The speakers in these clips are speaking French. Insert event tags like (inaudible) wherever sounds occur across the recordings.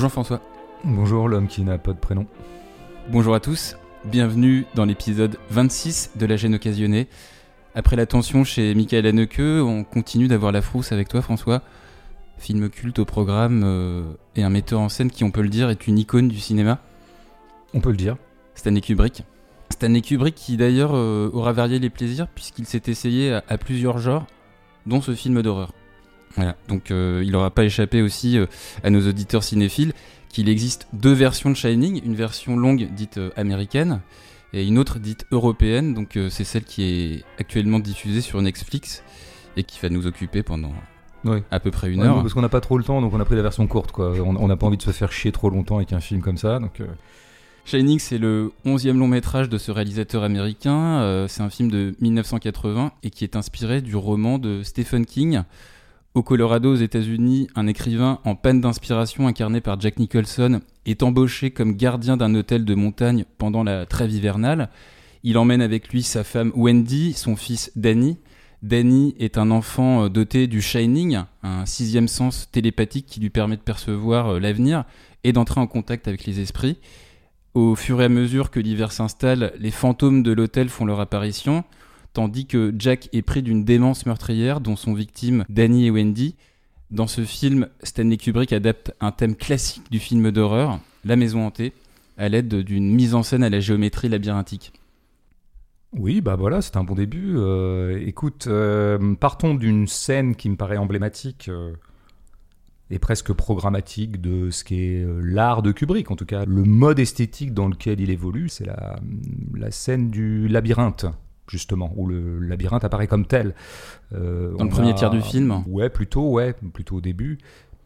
Bonjour François. Bonjour l'homme qui n'a pas de prénom. Bonjour à tous. Bienvenue dans l'épisode 26 de La gêne occasionnée. Après la tension chez Michael Haneke, on continue d'avoir la frousse avec toi François. Film culte au programme euh, et un metteur en scène qui, on peut le dire, est une icône du cinéma. On peut le dire. Stanley Kubrick. Stanley Kubrick qui d'ailleurs euh, aura varié les plaisirs puisqu'il s'est essayé à, à plusieurs genres, dont ce film d'horreur. Voilà, donc euh, il n'aura pas échappé aussi euh, à nos auditeurs cinéphiles qu'il existe deux versions de Shining, une version longue dite euh, américaine et une autre dite européenne, donc c'est celle qui est actuellement diffusée sur Netflix et qui va nous occuper pendant Oui. à peu près une Ouais, heure. parce qu'on n'a pas trop le temps, donc on a pris la version courte. Quoi. On n'a pas envie de se faire chier trop longtemps avec un film comme ça. Donc, Shining, c'est le 11e long métrage de ce réalisateur américain. C'est un film de 1980 et qui est inspiré du roman de Stephen King. Au Colorado, aux États-Unis, un écrivain en panne d'inspiration incarné par Jack Nicholson est embauché comme gardien d'un hôtel de montagne pendant la trêve hivernale. Il emmène avec lui sa femme Wendy, son fils Danny. Danny est un enfant euh, doté du Shining, un sixième sens télépathique qui lui permet de percevoir euh, l'avenir et d'entrer en contact avec les esprits. Au fur et à mesure que l'hiver s'installe, les fantômes de l'hôtel font leur apparition, tandis que Jack est pris d'une démence meurtrière dont sont victimes Danny et Wendy. Dans ce film, Stanley Kubrick adapte un thème classique du film d'horreur, la maison hantée, à l'aide d'une mise en scène à la géométrie labyrinthique. oui, bah voilà, c'est un bon début. Euh, écoute, euh, partons d'une scène qui me paraît emblématique euh, et presque programmatique de ce qu'est l'art de Kubrick, en tout cas le mode esthétique dans lequel il évolue. C'est la scène du labyrinthe. Justement, où le labyrinthe apparaît comme tel. Euh, Dans le premier a- tiers du film Ouais, plutôt, ouais, plutôt au début.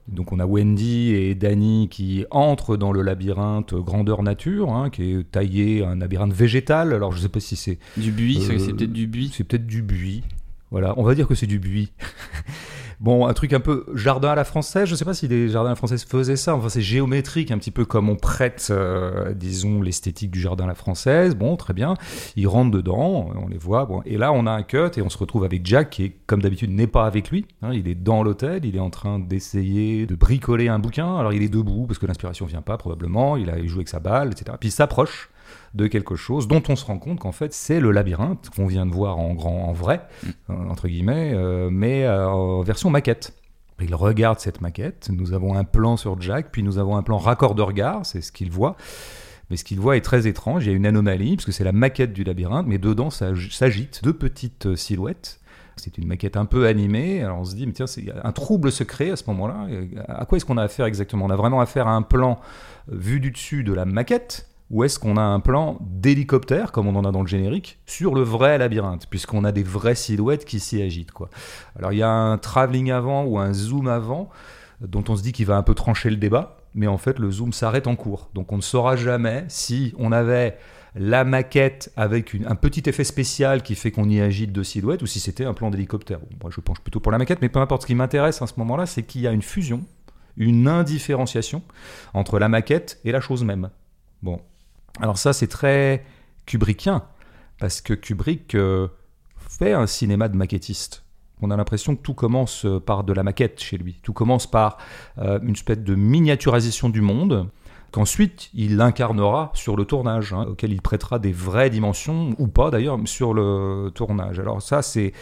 Donc on a Wendy et Danny qui entrent dans le labyrinthe grandeur nature, hein, qui est taillé un labyrinthe végétal. Alors je sais pas si c'est Du buis, c'est- Euh, c'est peut-être du buis. c'est peut-être du buis. Voilà, on va dire que c'est du buis. (laughs) bon, un truc un peu jardin à la française. Je sais pas si les jardins à la française faisaient ça. Enfin, c'est géométrique, un petit peu comme on prête, euh, disons, l'esthétique du jardin à la française. Bon, très bien. Ils rentrent dedans, on les voit. Et là, on a un cut et on se retrouve avec Jack qui, comme d'habitude, n'est pas avec lui. hein. il est dans l'hôtel, il est en train d'essayer de bricoler un bouquin. Alors, il est debout parce que l'inspiration vient pas probablement. Il a il joue avec sa balle, etc. Puis il s'approche de quelque chose dont on se rend compte qu'en fait c'est le labyrinthe qu'on vient de voir en grand, en vrai, euh, entre guillemets, euh, mais euh, en version maquette. Il regarde cette maquette, nous avons un plan sur Jack, puis nous avons un plan raccord de regard, c'est ce qu'il voit. Mais ce qu'il voit est très étrange, il y a une anomalie, parce que c'est la maquette du labyrinthe, mais dedans ça s'agite deux petites silhouettes. C'est une maquette un peu animée, alors on se dit, mais tiens, un trouble se crée à ce moment-là. À quoi est-ce qu'on a affaire exactement? On a vraiment affaire à un plan vu du dessus de la maquette, ou est-ce qu'on a un plan d'hélicoptère, comme on en a dans le générique, sur le vrai labyrinthe, puisqu'on a des vraies silhouettes qui s'y agitent. Quoi. Alors il y a un travelling avant ou un zoom avant, dont on se dit qu'il va un peu trancher le débat, mais en fait le zoom s'arrête en cours. Donc on ne saura jamais si on avait la maquette avec un petit effet spécial qui fait qu'on y agite deux silhouettes, ou si c'était un plan d'hélicoptère. Moi je penche plutôt pour la maquette, mais peu importe, ce qui m'intéresse à ce moment-là, c'est qu'il y a une fusion, une indifférenciation entre la maquette et la chose même. Bon, alors ça, c'est très kubrickien, parce que Kubrick euh, fait un cinéma de maquettiste. On a l'impression que tout commence par de la maquette chez lui. Tout commence par euh, une espèce de miniaturisation du monde, qu'ensuite il incarnera sur le tournage, hein, auquel il prêtera des vraies dimensions, ou pas d'ailleurs, sur le tournage. Alors ça, c'est...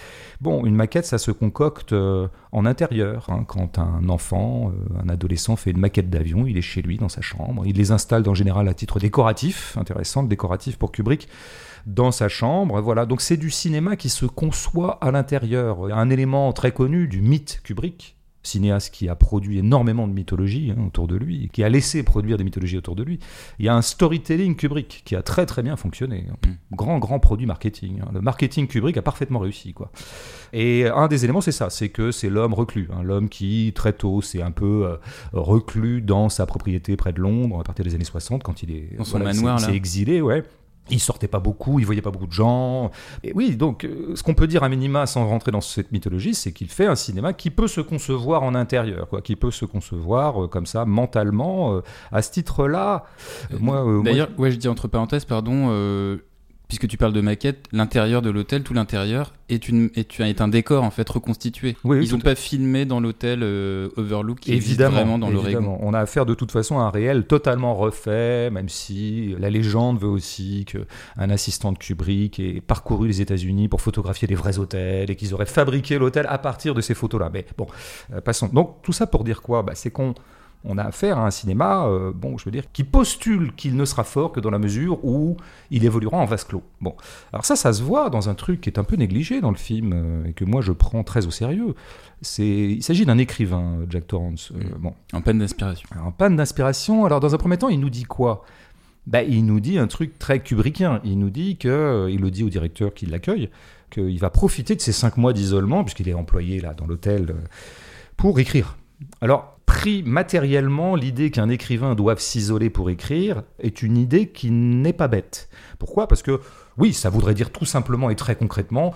Bon, une maquette, ça se concocte euh, en intérieur. hein. Quand un enfant, euh, un adolescent fait une maquette d'avion, il est chez lui, dans sa chambre. Il les installe en général à titre décoratif, intéressant, décoratif pour Kubrick, dans sa chambre. Voilà, donc c'est du cinéma qui se conçoit à l'intérieur. Un élément très connu du mythe Kubrick, cinéaste qui a produit énormément de mythologie hein, autour de lui, qui a laissé produire des mythologies autour de lui. Il y a un storytelling Kubrick qui a très très bien fonctionné. Grand grand produit marketing. hein. Le marketing Kubrick a parfaitement réussi quoi. Et un des éléments c'est ça, c'est que c'est l'homme reclus, hein, l'homme qui très tôt s'est un peu euh, reclus dans sa propriété près de Londres à partir des années 60 quand il est Dans son manoir, là. exilé, ouais. Il sortait pas beaucoup, il voyait pas beaucoup de gens. Et oui, donc euh, ce qu'on peut dire à minima sans rentrer dans cette mythologie, c'est qu'il fait un cinéma qui peut se concevoir en intérieur, quoi, qui peut se concevoir euh, comme ça mentalement. euh, à ce titre-là, moi, D'ailleurs, ouais, je dis entre parenthèses, pardon, puisque tu parles de maquette, l'intérieur de l'hôtel, tout l'intérieur est, une, est, est un décor en fait reconstitué. Oui, oui, Ils n'ont pas filmé dans l'hôtel euh, Overlook qui existe Évidemment, vraiment dans évidemment. On a affaire de toute façon à un réel totalement refait, même si la légende veut aussi qu'un assistant de Kubrick ait parcouru les États-Unis pour photographier des vrais hôtels et qu'ils auraient fabriqué l'hôtel à partir de ces photos-là. Mais bon, euh, passons. Donc tout ça pour dire quoi? Bah, C'est qu'on on a affaire à un cinéma, euh, bon, je veux dire, qui postule qu'il ne sera fort que dans la mesure où il évoluera en vase clos. Bon, alors ça, ça se voit dans un truc qui est un peu négligé dans le film euh, et que moi je prends très au sérieux. C'est, il s'agit d'un écrivain, Jack Torrance. Euh, bon, En panne d'inspiration. alors, en panne d'inspiration. Alors, dans un premier temps, il nous dit quoi? Bah, Il nous dit un truc très kubrickien. Il nous dit que, euh, il le dit au directeur qui l'accueille, qu'il va profiter de ces cinq mois d'isolement, puisqu'il est employé là dans l'hôtel, euh, pour écrire. Alors, pris matériellement, l'idée qu'un écrivain doive s'isoler pour écrire est une idée qui n'est pas bête. Pourquoi? Parce que, oui, ça voudrait dire tout simplement et très concrètement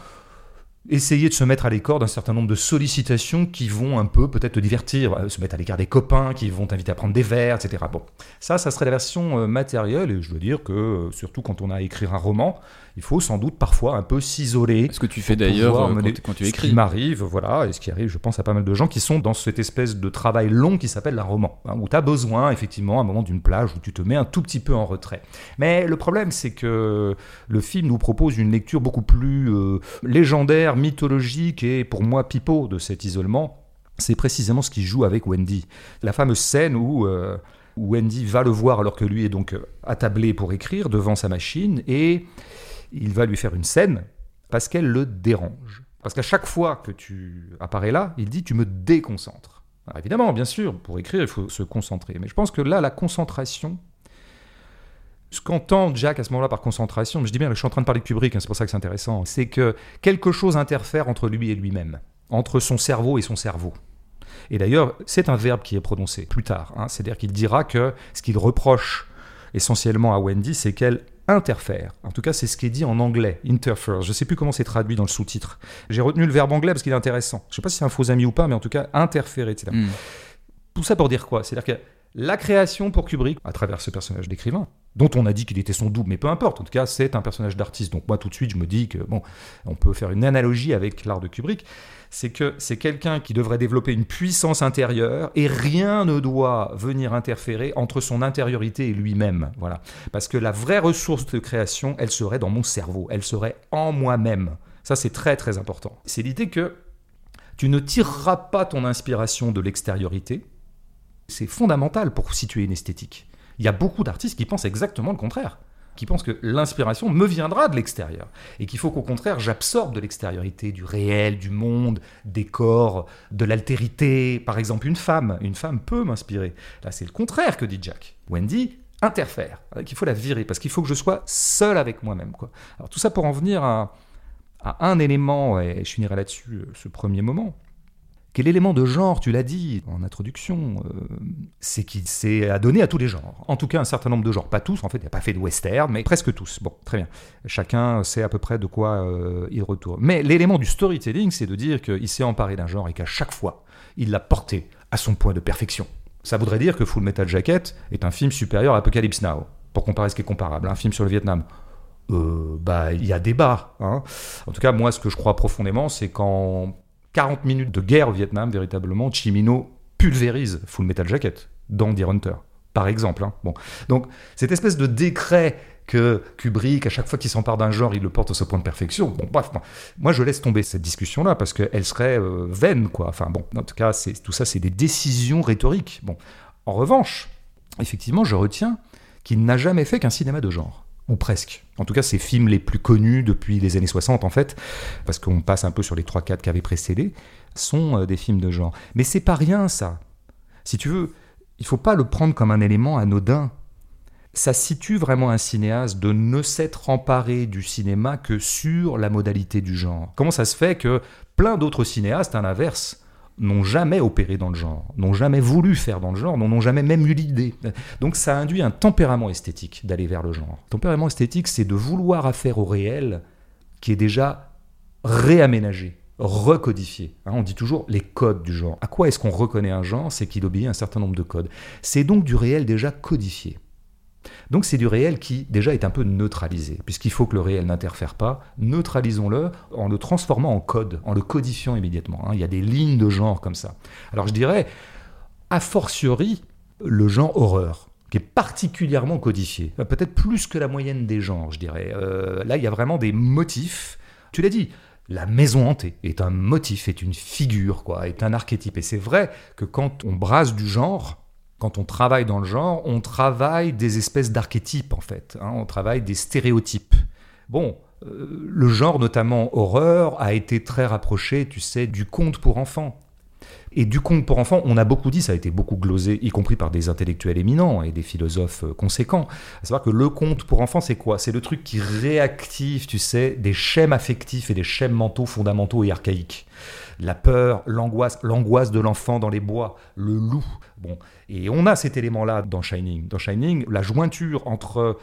essayer de se mettre à l'écart d'un certain nombre de sollicitations qui vont un peu peut-être te divertir, euh, se mettre à l'écart des copains qui vont t'inviter à prendre des verres, etc. Bon, ça, ça serait la version euh, matérielle, et je veux dire que, euh, surtout quand on a à écrire un roman, il faut sans doute parfois un peu s'isoler. Ce que tu fais d'ailleurs euh, quand, quand tu Ce écris. qui m'arrive, voilà, et ce qui arrive, je pense, à pas mal de gens qui sont dans cette espèce de travail long qui s'appelle un roman, hein, où tu as besoin, effectivement, à un moment d'une plage où tu te mets un tout petit peu en retrait. Mais le problème, c'est que le film nous propose une lecture beaucoup plus euh, légendaire, mythologique et, pour moi, pipeau de cet isolement. C'est précisément ce qui joue avec Wendy. La fameuse scène où. euh, Wendy va le voir alors que lui est donc attablé pour écrire devant sa machine et il va lui faire une scène parce qu'elle le dérange. Parce qu'à chaque fois que tu apparais là, il dit tu me déconcentres. Alors évidemment, bien sûr, pour écrire, il faut se concentrer. Mais je pense que là, la concentration, ce qu'entend Jack à ce moment-là par concentration, je dis bien, je suis en train de parler de Kubrick, hein, c'est pour ça que c'est intéressant, c'est que quelque chose interfère entre lui et lui-même, entre son cerveau et son cerveau. Et d'ailleurs, c'est un verbe qui est prononcé plus tard. hein. C'est-à-dire qu'il dira que ce qu'il reproche essentiellement à Wendy, c'est qu'elle interfère. En tout cas, c'est ce qui est dit en anglais, interfere. Je ne sais plus comment c'est traduit dans le sous-titre. J'ai retenu le verbe anglais parce qu'il est intéressant. Je ne sais pas si c'est un faux ami ou pas, mais en tout cas, interférer, etc. Hmm. Tout ça pour dire quoi? C'est-à-dire que la création pour Kubrick, à travers ce personnage d'écrivain, dont on a dit qu'il était son double, mais peu importe, en tout cas, c'est un personnage d'artiste. Donc moi, tout de suite, je me dis que, bon, on peut faire une analogie avec l'art de Kubrick, c'est que c'est quelqu'un qui devrait développer une puissance intérieure et rien ne doit venir interférer entre son intériorité et lui-même. Voilà. Parce que la vraie ressource de création, elle serait dans mon cerveau, elle serait en moi-même. Ça, c'est très très important. C'est l'idée que tu ne tireras pas ton inspiration de l'extériorité. C'est fondamental pour situer une esthétique. Il y a beaucoup d'artistes qui pensent exactement le contraire, qui pensent que l'inspiration me viendra de l'extérieur et qu'il faut qu'au contraire j'absorbe de l'extériorité, du réel, du monde, des corps, de l'altérité. Par exemple, une femme, une femme peut m'inspirer. Là, c'est le contraire que dit Jack. Wendy interfère, qu'il faut la virer parce qu'il faut que je sois seul avec moi-même. Alors tout ça pour en venir à, à un élément, et je finirai là-dessus euh, ce premier moment. Quel élément de genre, tu l'as dit en introduction, euh, c'est qu'il s'est adonné à tous les genres. En tout cas, un certain nombre de genres. Pas tous, en fait, il n'a pas fait de western, mais presque tous. Bon, très bien. Chacun sait à peu près de quoi euh, il retourne. Mais l'élément du storytelling, c'est de dire qu'il s'est emparé d'un genre et qu'à chaque fois, il l'a porté à son point de perfection. Ça voudrait dire que Full Metal Jacket est un film supérieur à Apocalypse Now, pour comparer ce qui est comparable. Un film sur le Vietnam. Euh, bah, il y a débat. Hein. En tout cas, moi, ce que je crois profondément, c'est qu'en 40 minutes de guerre au Vietnam, véritablement, Chimino pulvérise Full Metal Jacket dans The Hunter, par exemple. hein. Bon. Donc, cette espèce de décret que Kubrick, à chaque fois qu'il s'empare d'un genre, il le porte à ce point de perfection. Moi je laisse tomber cette discussion-là parce qu'elle serait euh, vaine, quoi. Enfin bon, en tout cas, tout ça, c'est des décisions rhétoriques. Bon, en revanche, effectivement, je retiens qu'il n'a jamais fait qu'un cinéma de genre. Ou presque. En tout cas, ses films les plus connus depuis les années 60, en fait, parce qu'on passe un peu sur les 3-4 qui avaient précédé, sont euh, des films de genre. Mais c'est pas rien, ça. Si tu veux, il faut pas le prendre comme un élément anodin. Ça situe vraiment un cinéaste de ne s'être emparé du cinéma que sur la modalité du genre. Comment ça se fait que plein d'autres cinéastes, à l'inverse, n'ont jamais opéré dans le genre, n'ont jamais voulu faire dans le genre, n'en ont jamais même eu l'idée. Donc ça induit un tempérament esthétique d'aller vers le genre. Tempérament esthétique, c'est de vouloir affaire au réel qui est déjà réaménagé, recodifié. Hein, on dit toujours les codes du genre. À quoi est-ce qu'on reconnaît un genre? C'est qu'il obéit à un certain nombre de codes. C'est donc du réel déjà codifié. Donc c'est du réel qui déjà est un peu neutralisé, puisqu'il faut que le réel n'interfère pas. Neutralisons-le en le transformant en code, en le codifiant immédiatement. hein. Il y a des lignes de genre comme ça. Alors je dirais, a fortiori, le genre horreur qui est particulièrement codifié, Euh, peut-être plus que la moyenne des genres, je dirais. Euh, là, il y a vraiment des motifs. Tu l'as dit, la maison hantée est un motif, est une figure, quoi, est un archétype. Et c'est vrai que quand on brasse du genre, quand on travaille dans le genre, on travaille des espèces d'archétypes, en fait. hein, on travaille des stéréotypes. Bon, euh, le genre, notamment horreur, a été très rapproché, tu sais, du conte pour enfants. Et du conte pour enfants, on a beaucoup dit, ça a été beaucoup glosé, y compris par des intellectuels éminents et des philosophes euh, conséquents. À savoir que le conte pour enfants, c'est quoi? C'est le truc qui réactive, tu sais, des schèmes affectifs et des schèmes mentaux fondamentaux et archaïques. La peur, l'angoisse, l'angoisse de l'enfant dans les bois, le loup. Bon, et on a cet élément-là dans Shining. Dans Shining, la jointure entre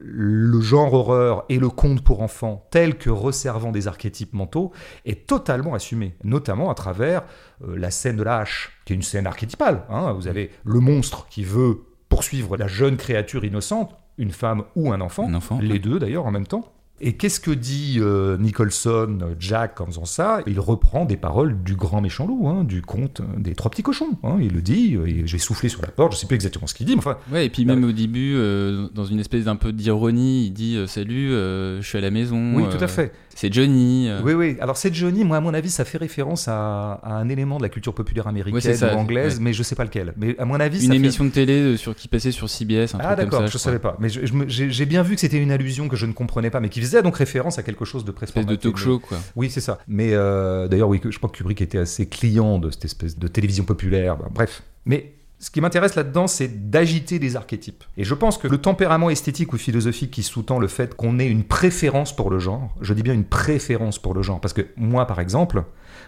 le genre horreur et le conte pour enfants tel que resservant des archétypes mentaux est totalement assumé, notamment à travers euh, la scène de la hache, qui est une scène archétypale. hein. Vous avez le monstre qui veut poursuivre la jeune créature innocente, une femme ou un enfant, Un enfant, les ouais. deux d'ailleurs en même temps. Et qu'est-ce que dit euh, Nicholson, euh, Jack, en faisant ça? Il reprend des paroles du grand méchant loup, hein, du conte euh, des trois petits cochons. hein. Il le dit, euh, j'ai soufflé sur la porte, je sais plus exactement ce qu'il dit, mais enfin, Ouais, et puis même au début, euh, dans une espèce d'un peu d'ironie, il dit euh, Salut, euh, je suis à la maison. oui, euh, tout à fait. C'est Johnny. euh. Oui, oui. Alors, cette Johnny, moi, à mon avis, ça fait référence à, à un élément de la culture populaire américaine Ouais, c'est ça, ou anglaise, ouais. mais je sais pas lequel. Mais à mon avis, Une ça fait- émission de télé euh, sur, qui passait sur CBS, un Ah, d'accord, je, crois. savais pas. Mais j'ai bien vu que c'était une allusion que je ne comprenais pas, mais qui faisait donc référence à quelque chose de presque de talk show, quoi. Oui, c'est ça. Mais euh, d'ailleurs, oui, je crois que Kubrick était assez client de cette espèce de télévision populaire. Bref. Mais ce qui m'intéresse là-dedans, c'est d'agiter des archétypes. Et je pense que le tempérament esthétique ou philosophique qui sous-tend le fait qu'on ait une préférence pour le genre, je dis bien une préférence pour le genre, parce que moi, par exemple,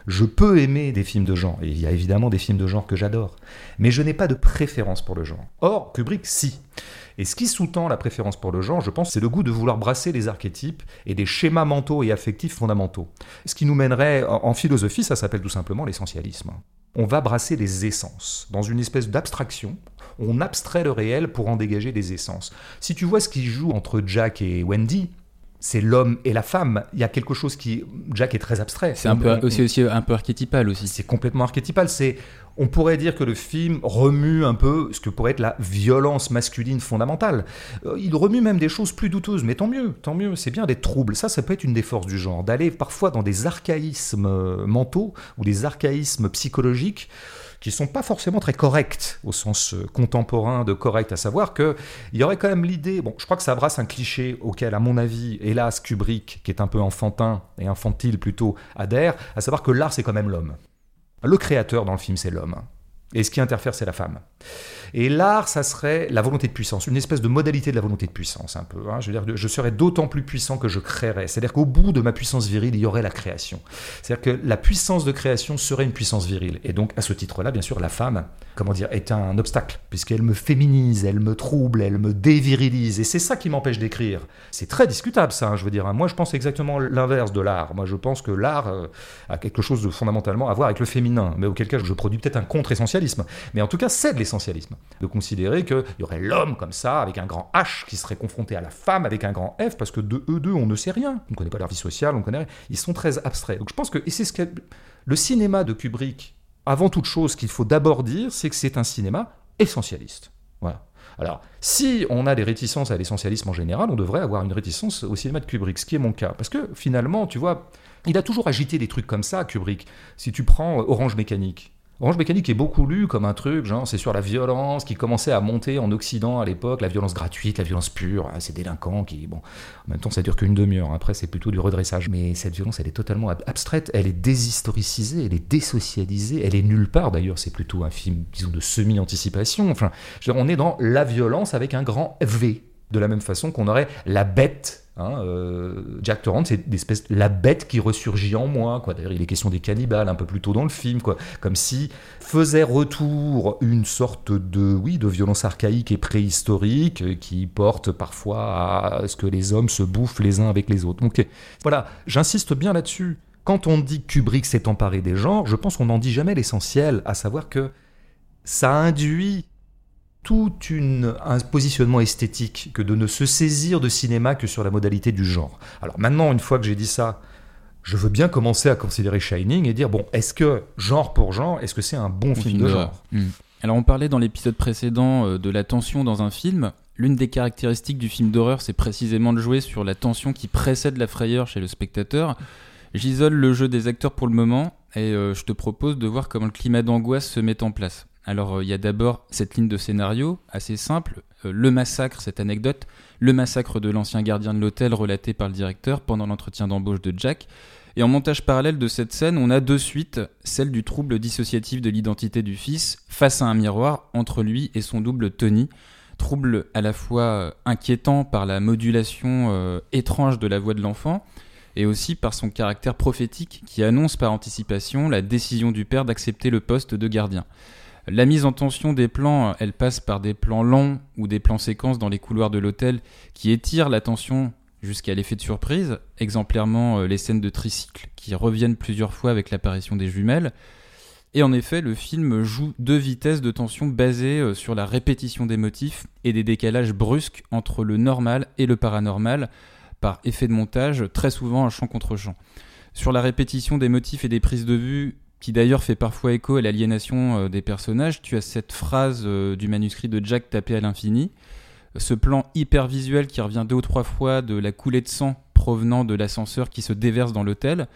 je peux aimer des films de genre, et il y a évidemment des films de genre que j'adore, mais je n'ai pas de préférence pour le genre. Or, Kubrick, si. Et ce qui sous-tend la préférence pour le genre, je pense, c'est le goût de vouloir brasser les archétypes et des schémas mentaux et affectifs fondamentaux. Ce qui nous mènerait, en philosophie, ça s'appelle tout simplement l'essentialisme. On va brasser les essences. Dans une espèce d'abstraction, on abstrait le réel pour en dégager des essences. Si tu vois ce qui joue entre Jack et Wendy, c'est l'homme et la femme. Il y a quelque chose qui... Jack est très abstrait. C'est un peu aussi, aussi un peu archétypal aussi. c'est complètement archétypal. C'est, on pourrait dire que le film remue un peu ce que pourrait être la violence masculine fondamentale. Euh, il remue même des choses plus douteuses, mais tant mieux, tant mieux. C'est bien d'être trouble. Ça, ça peut être une des forces du genre, d'aller parfois dans des archaïsmes euh, mentaux ou des archaïsmes psychologiques qui sont pas forcément très corrects au sens euh, contemporain de correct, à savoir que il y aurait quand même l'idée, bon, je crois que ça brasse un cliché auquel, à mon avis, hélas, Kubrick, qui est un peu enfantin et infantile plutôt, adhère, à savoir que l'art, c'est quand même l'homme. Le créateur dans le film, c'est l'homme. Et ce qui interfère, c'est la femme. Et l'art, ça serait la volonté de puissance, une espèce de modalité de la volonté de puissance, un peu. hein. Je veux dire, je serais d'autant plus puissant que je créerais. C'est-à-dire qu'au bout de ma puissance virile, il y aurait la création. C'est-à-dire que la puissance de création serait une puissance virile. Et donc, à ce titre-là, bien sûr, la femme, comment dire, est un obstacle, puisqu'elle me féminise, elle me trouble, elle me dévirilise. Et c'est ça qui m'empêche d'écrire. C'est très discutable, ça, hein, je veux dire. hein. Moi, je pense exactement l'inverse de l'art. Moi, je pense que l'art euh, a quelque chose de fondamentalement à voir avec le féminin, mais auquel cas je produis peut-être un Mais en tout cas, c'est de l'essentialisme. De considérer qu'il y aurait l'homme comme ça, avec un grand H, qui serait confronté à la femme avec un grand F, parce que de eux deux, on ne sait rien. On ne connaît pas leur vie sociale, on connaît rien. Ils sont très abstraits. Donc je pense que, et c'est ce que le cinéma de Kubrick, avant toute chose, qu'il faut d'abord dire, c'est que c'est un cinéma essentialiste. Voilà. Alors, si on a des réticences à l'essentialisme en général, on devrait avoir une réticence au cinéma de Kubrick, ce qui est mon cas. Parce que finalement, tu vois, il a toujours agité des trucs comme ça, Kubrick. Si tu prends euh, Orange Mécanique, Orange Mécanique est beaucoup lu comme un truc, genre c'est sur la violence qui commençait à monter en Occident à l'époque, la violence gratuite, la violence pure, hein, ces délinquants qui, bon, en même temps ça dure qu'une demi-heure, hein. après c'est plutôt du redressage. Mais cette violence elle est totalement ab- abstraite, elle est déshistoricisée, elle est désocialisée, elle est nulle part d'ailleurs, c'est plutôt un film, disons, de semi-anticipation. Enfin, je veux dire, on est dans la violence avec un grand V. De la même façon qu'on aurait la bête. Hein, euh, Jack Torrance, c'est l'espèce la bête qui ressurgit en moi. D'ailleurs, il est question des cannibales un peu plus tôt dans le film. Comme si faisait retour une sorte de oui de violence archaïque et préhistorique euh, qui porte parfois à ce que les hommes se bouffent les uns avec les autres. Donc voilà, j'insiste bien là-dessus. Quand on dit que Kubrick s'est emparé des genres, je pense qu'on n'en dit jamais l'essentiel, à savoir que ça induit tout une, un positionnement esthétique que de ne se saisir de cinéma que sur la modalité du genre. Alors maintenant, une fois que j'ai dit ça, je veux bien commencer à considérer Shining et dire, bon, est-ce que, genre pour genre, est-ce que c'est un bon film, de genre hmm. Alors on parlait dans l'épisode précédent euh, de la tension dans un film. L'une des caractéristiques du film d'horreur, c'est précisément de jouer sur la tension qui précède la frayeur chez le spectateur. J'isole le jeu des acteurs pour le moment et euh, je te propose de voir comment le climat d'angoisse se met en place. Alors euh, il y a d'abord cette ligne de scénario assez simple, le massacre, cette anecdote, le massacre de l'ancien gardien de l'hôtel relaté par le directeur pendant l'entretien d'embauche de Jack. Et en montage parallèle de cette scène, on a deux suites, celle du trouble dissociatif de l'identité du fils face à un miroir entre lui et son double Tony. Trouble à la fois euh, inquiétant par la modulation euh, étrange de la voix de l'enfant et aussi par son caractère prophétique qui annonce par anticipation la décision du père d'accepter le poste de gardien. La mise en tension des plans, elle passe par des plans longs ou des plans séquences dans les couloirs de l'hôtel qui étirent la tension jusqu'à l'effet de surprise, exemplairement euh, les scènes de tricycle qui reviennent plusieurs fois avec l'apparition des jumelles. Et en effet, le film joue deux vitesses de tension basées euh, sur la répétition des motifs et des décalages brusques entre le normal et le paranormal par effet de montage, très souvent un champ contre champ. Sur la répétition des motifs et des prises de vue, qui d'ailleurs fait parfois écho à l'aliénation euh, des personnages, tu as cette phrase du manuscrit de Jack tapé à l'infini, ce plan hyper visuel qui revient deux ou trois fois de la coulée de sang provenant de l'ascenseur qui se déverse dans l'hôtel,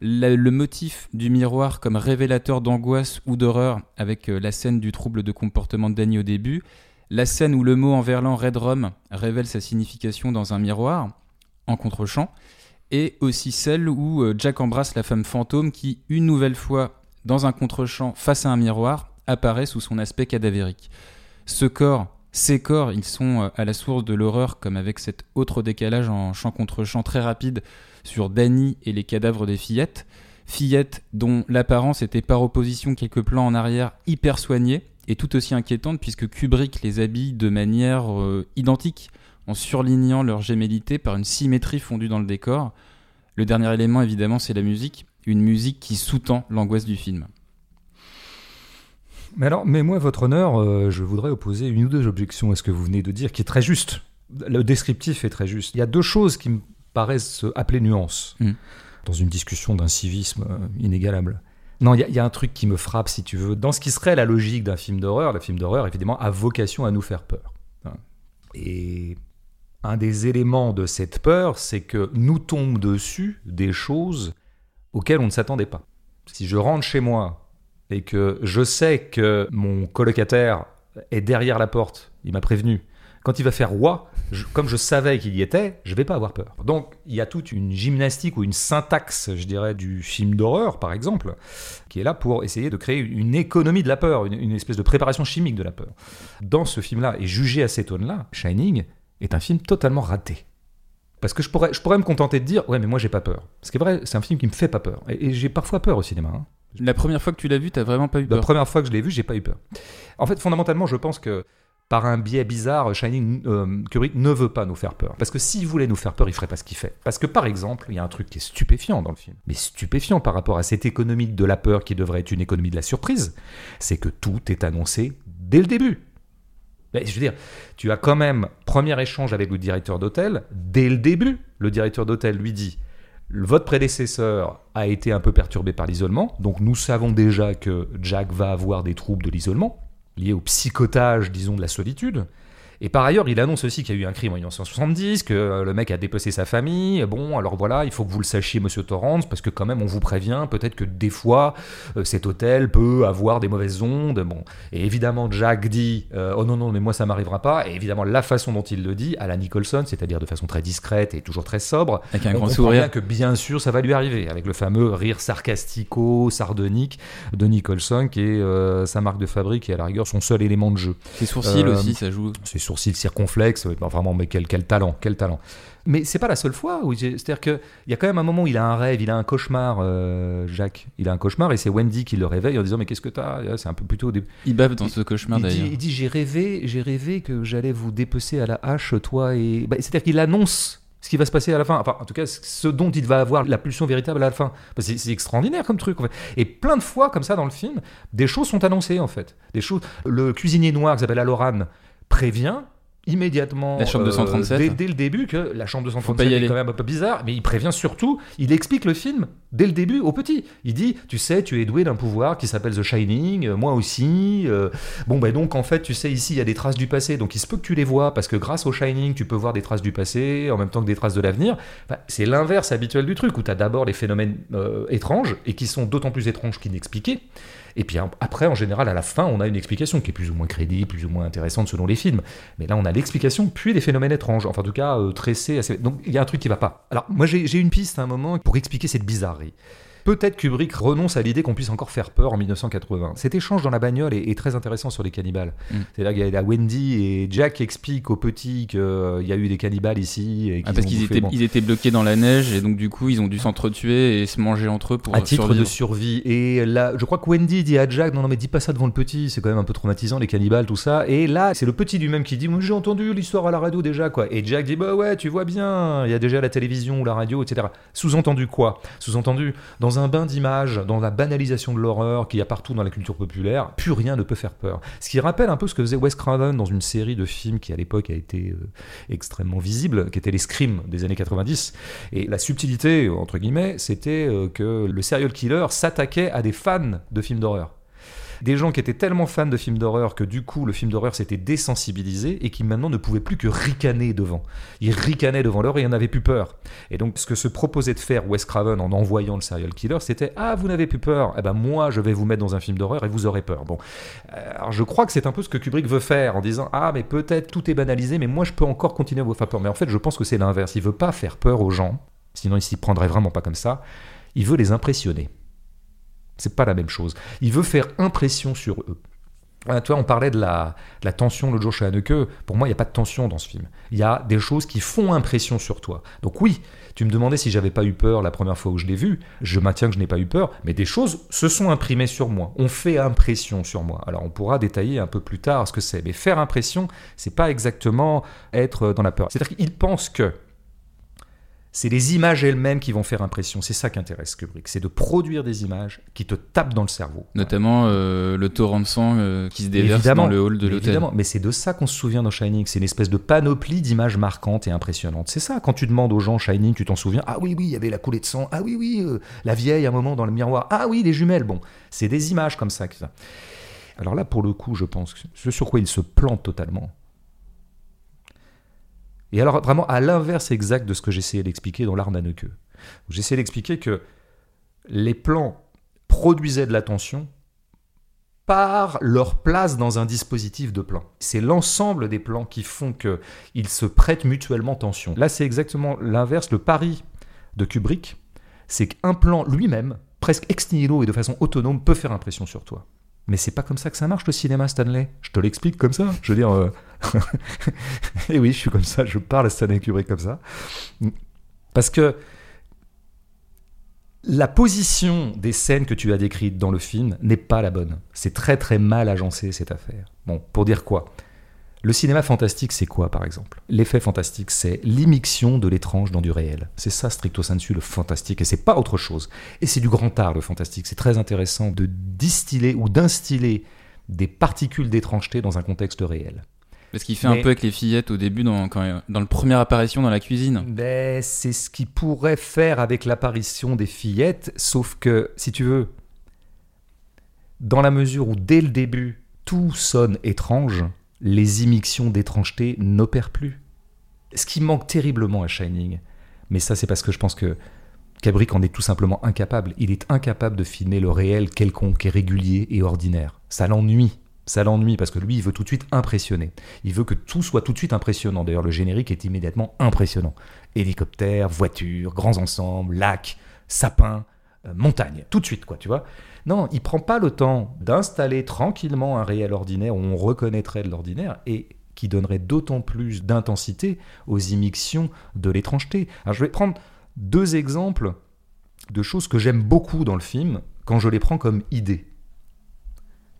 le motif du miroir comme révélateur d'angoisse ou d'horreur avec euh, la scène du trouble de comportement de Danny au début, la scène où le mot en verlan Red Rum révèle sa signification dans un miroir, en contre-champ, et aussi celle où euh, Jack embrasse la femme fantôme qui, une nouvelle fois, dans un contre-champ face à un miroir, apparaît sous son aspect cadavérique. Ce corps ces corps, ils sont euh, à la source de l'horreur, comme avec cet autre décalage en champ contre champ très rapide sur Danny et les cadavres des fillettes. Fillettes dont l'apparence était par opposition quelques plans en arrière hyper soignés et tout aussi inquiétante puisque Kubrick les habille de manière euh, identique en surlignant leur gémellité par une symétrie fondue dans le décor. Le dernier élément évidemment c'est la musique, une musique qui sous-tend l'angoisse du film. Mais alors, mais moi, votre honneur, euh, je voudrais opposer une ou deux objections à ce que vous venez de dire, qui est très juste. Le descriptif est très juste. Il y a deux choses qui me paraissent appeler nuance hmm. dans une discussion d'un civisme euh, inégalable. Non, il y, y, a un truc qui me frappe, si tu veux. Dans ce qui serait la logique d'un film d'horreur, le film d'horreur, évidemment, a vocation à nous faire peur. Hein. Et un des éléments de cette peur, c'est que nous tombent dessus des choses auxquelles on ne s'attendait pas. Si je rentre chez moi et que je sais que mon colocataire est derrière la porte, il m'a prévenu. Quand il va faire wa, comme je savais qu'il y était, je vais pas avoir peur. Donc il y a toute une gymnastique ou une syntaxe, je dirais, du film d'horreur, par exemple, qui est là pour essayer de créer une économie de la peur, une, une espèce de préparation chimique de la peur. Dans ce film-là, et jugé à cette aune-là, Shining est un film totalement raté. Parce que je pourrais, je pourrais me contenter de dire, ouais, mais moi j'ai pas peur. Ce qui est vrai, c'est un film qui me fait pas peur. Et, j'ai parfois peur au cinéma. Hein. La première fois que tu l'as vu, t'as vraiment pas eu peur La première fois que je l'ai vu, j'ai pas eu peur. En fait, fondamentalement, je pense que par un biais bizarre, Shining euh, Kubrick ne veut pas nous faire peur. Parce que s'il voulait nous faire peur, il ferait pas ce qu'il fait. Parce que par exemple, il y a un truc qui est stupéfiant dans le film, mais stupéfiant par rapport à cette économie de la peur qui devrait être une économie de la surprise, c'est que tout est annoncé dès le début. Je veux dire, tu as quand même premier échange avec le directeur d'hôtel dès le début. Le directeur d'hôtel lui dit votre prédécesseur a été un peu perturbé par l'isolement, donc nous savons déjà que Jack va avoir des troubles de l'isolement, liés au psychotage, disons, de la solitude. Et par ailleurs, il annonce aussi qu'il y a eu un crime en 1970, que euh, le mec a dépecé sa famille. Bon, alors voilà, il faut que vous le sachiez, monsieur Torrance, parce que quand même, on vous prévient, peut-être que des fois, euh, cet hôtel peut avoir des mauvaises ondes. Bon, et évidemment, Jack dit, euh, oh non, non, mais moi, ça m'arrivera pas. Et évidemment, la façon dont il le dit, à la Nicholson, c'est-à-dire de façon très discrète et toujours très sobre, avec un grand sourire, bien que bien sûr, ça va lui arriver, avec le fameux rire sarcastico-sardonique de Nicholson, qui est sa marque de fabrique et à la rigueur son seul élément de jeu. Ses sourcils aussi, ça joue sourcils circonflexes. vraiment, mais quel, quel talent, quel talent. Mais c'est pas la seule fois. C'est-à-dire qu'il y a quand même un moment où il a un rêve, il a un cauchemar, euh, Jacques. Il a un cauchemar et c'est Wendy qui le réveille en disant Mais qu'est-ce que t'as? C'est un peu plutôt. Des... Il bave dans ce cauchemar d'ailleurs. Il dit J'ai rêvé, j'ai rêvé que j'allais vous dépecer à la hache, toi et. Bah, c'est-à-dire qu'il annonce ce qui va se passer à la fin. Enfin, en tout cas, ce dont il va avoir la pulsion véritable à la fin. C'est extraordinaire comme truc. En fait. Et plein de fois, comme ça, dans le film, des choses sont annoncées, en fait. Des choses. Le cuisinier noir qui s'appelle Aloran prévient immédiatement la chambre 237 euh, dès, le début que la chambre 237 est quand même un peu bizarre mais il prévient surtout il explique le film dès le début au petit. Il dit tu sais tu es doué d'un pouvoir qui s'appelle The Shining euh, moi aussi euh, bon ben donc en fait tu sais ici il y a des traces du passé. Donc il se peut que tu les vois parce que grâce au Shining tu peux voir des traces du passé en même temps que des traces de l'avenir. C'est l'inverse habituel du truc où tu as d'abord les phénomènes étranges et qui sont d'autant plus étranges qu'inexpliqués. Et puis après, en général, à la fin, on a une explication qui est plus ou moins crédible, plus ou moins intéressante selon les films. Mais là, on a l'explication, puis les phénomènes étranges. Enfin, en tout cas, euh, tressés. Assez... Donc, il y a un truc qui va pas. Alors, moi, j'ai une piste à un moment pour expliquer cette bizarrerie peut-être Kubrick renonce à l'idée qu'on puisse encore faire peur en 1980. Cet échange dans la bagnole est, très intéressant sur les cannibales. Mm. C'est-à-dire qu'il y a Wendy et Jack expliquent aux petits qu'il euh, y a eu des cannibales ici. Et ah, parce qu'ils étaient, ils étaient bloqués dans la neige et donc du coup ils ont dû s'entretuer et se manger entre eux pour À titre de survie. Et là, je crois que Wendy dit à Jack non, non, mais dis pas ça devant le petit, c'est quand même un peu traumatisant les cannibales, tout ça. Et là, c'est le petit lui-même qui dit j'ai entendu l'histoire à la radio déjà, quoi. Et Jack dit bah ouais, tu vois bien, il y a déjà la télévision ou la radio, etc. Sous-entendu quoi? Sous-entendu, dans un bain d'images dans la banalisation de l'horreur qu'il y a partout dans la culture populaire, plus rien ne peut faire peur. Ce qui rappelle un peu ce que faisait Wes Craven dans une série de films qui à l'époque a été euh, extrêmement visible, qui était les Scream des années 90. Et la subtilité, entre guillemets, c'était euh, que le serial killer s'attaquait à des fans de films d'horreur des gens qui étaient tellement fans de films d'horreur que du coup le film d'horreur s'était désensibilisé et qui maintenant ne pouvaient plus que ricaner devant. Ils ricanaient devant l'horreur et ils n'avaient plus peur. Et donc ce que se proposait de faire Wes Craven en envoyant le serial killer, c'était ah vous n'avez plus peur, eh ben moi je vais vous mettre dans un film d'horreur et vous aurez peur. Bon, euh, alors je crois que c'est un peu ce que Kubrick veut faire en disant ah mais peut-être tout est banalisé mais moi je peux encore continuer à vous faire peur. Mais en fait je pense que c'est l'inverse. Il veut pas faire peur aux gens, sinon il s'y prendrait vraiment pas comme ça. Il veut les impressionner. C'est pas la même chose. Il veut faire impression sur eux. Ah, tu vois, on parlait de la, tension l'autre jour chez Haneke. Pour moi, il n'y a pas de tension dans ce film. Il y a des choses qui font impression sur toi. Donc oui, tu me demandais si j'avais pas eu peur la première fois où je l'ai vu. Je maintiens que je n'ai pas eu peur, mais des choses se sont imprimées sur moi. On fait impression sur moi. Alors on pourra détailler un peu plus tard ce que c'est. Mais faire impression, c'est pas exactement être dans la peur. C'est-à-dire qu'il pense que c'est les images elles-mêmes qui vont faire impression. C'est ça qui intéresse Kubrick, c'est de produire des images qui te tapent dans le cerveau. Notamment euh, le torrent de sang euh, qui se déverse dans le hall de l'hôtel. Évidemment, mais c'est de ça qu'on se souvient dans Shining. C'est une espèce de panoplie d'images marquantes et impressionnantes. C'est ça, quand tu demandes aux gens Shining, tu t'en souviens Ah oui, oui, il y avait la coulée de sang. Ah oui, oui, euh, la vieille à un moment dans le miroir. Ah oui, les jumelles. Bon, c'est des images comme ça. Alors là, pour le coup, je pense que ce sur quoi il se plante totalement, et alors, vraiment, à l'inverse exact de ce que j'essayais d'expliquer dans l'art J'essayais J'essayais d'expliquer que les plans produisaient de la tension par leur place dans un dispositif de plan. C'est l'ensemble des plans qui font qu'ils se prêtent mutuellement tension. Là, c'est exactement l'inverse. Le pari de Kubrick, c'est qu'un plan lui-même, presque ex et de façon autonome, peut faire impression sur toi. Mais c'est pas comme ça que ça marche le cinéma, Stanley. Je te l'explique comme ça. Je veux dire. Euh, (laughs) et oui, je suis comme ça, je parle à Stanley Kubrick comme ça. Parce que la position des scènes que tu as décrites dans le film n'est pas la bonne. C'est très très mal agencé cette affaire. Bon, pour dire quoi? Le cinéma fantastique, c'est quoi, par exemple? L'effet fantastique, c'est l'immixion de l'étrange dans du réel. C'est ça, stricto sensu, le fantastique, et c'est pas autre chose. Et c'est du grand art, le fantastique. C'est très intéressant de distiller ou d'instiller des particules d'étrangeté dans un contexte réel. Ce qu'il fait un peu avec les fillettes au début, dans, dans le première apparition dans la cuisine. Ben, c'est ce qu'il pourrait faire avec l'apparition des fillettes, sauf que, si tu veux, dans la mesure où dès le début, tout sonne étrange, les immixtions d'étrangeté n'opèrent plus. Ce qui manque terriblement à Shining, mais ça c'est parce que je pense que Kubrick en est tout simplement incapable. Il est incapable de filmer le réel quelconque et régulier et ordinaire. Ça l'ennuie. Ça l'ennuie parce que lui, il veut tout de suite impressionner. Il veut que tout soit tout de suite impressionnant. D'ailleurs, le générique est immédiatement impressionnant. Hélicoptère, voiture, grands ensembles, lacs, sapins, euh, montagne. Tout de suite, quoi, tu vois. Non, il prend pas le temps d'installer tranquillement un réel ordinaire où on reconnaîtrait de l'ordinaire et qui donnerait d'autant plus d'intensité aux immixtions de l'étrangeté. Alors je vais prendre deux exemples de choses que j'aime beaucoup dans le film quand je les prends comme idées.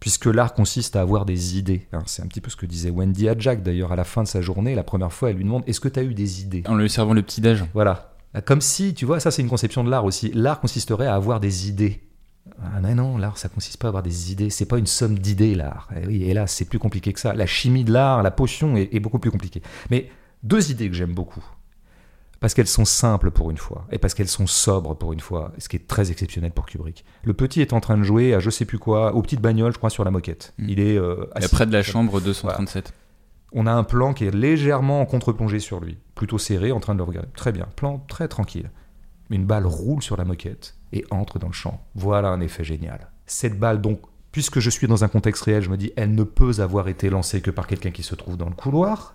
puisque l'art consiste à avoir des idées. Hein, c'est un petit peu ce que disait Wendy à Jack d'ailleurs à la fin de sa journée. La première fois, elle lui demande Est-ce que tu as eu des idées? En lui servant le petit-déj. Voilà. Comme si, tu vois, ça c'est une conception de l'art aussi. L'art consisterait à avoir des idées. Ah non, non, l'art, ça consiste pas à avoir des idées. C'est pas une somme d'idées, l'art. Et, oui, et là, c'est plus compliqué que ça. La chimie de l'art, la potion est, est beaucoup plus compliquée. Mais deux idées que j'aime beaucoup. Parce qu'elles sont simples pour une fois, et parce qu'elles sont sobres pour une fois, ce qui est très exceptionnel pour Kubrick. Le petit est en train de jouer à je sais plus quoi, aux petites bagnoles, je crois, sur la moquette. Mm. Il est euh, assis. près de la chambre 237. On a un plan qui est légèrement en contre-plongée sur lui, plutôt serré, en train de le regarder. Très bien, plan très tranquille. Mais une balle roule sur la moquette et entre dans le champ. Voilà un effet génial. Cette balle, donc, puisque je suis dans un contexte réel, je me dis, elle ne peut avoir été lancée que par quelqu'un qui se trouve dans le couloir.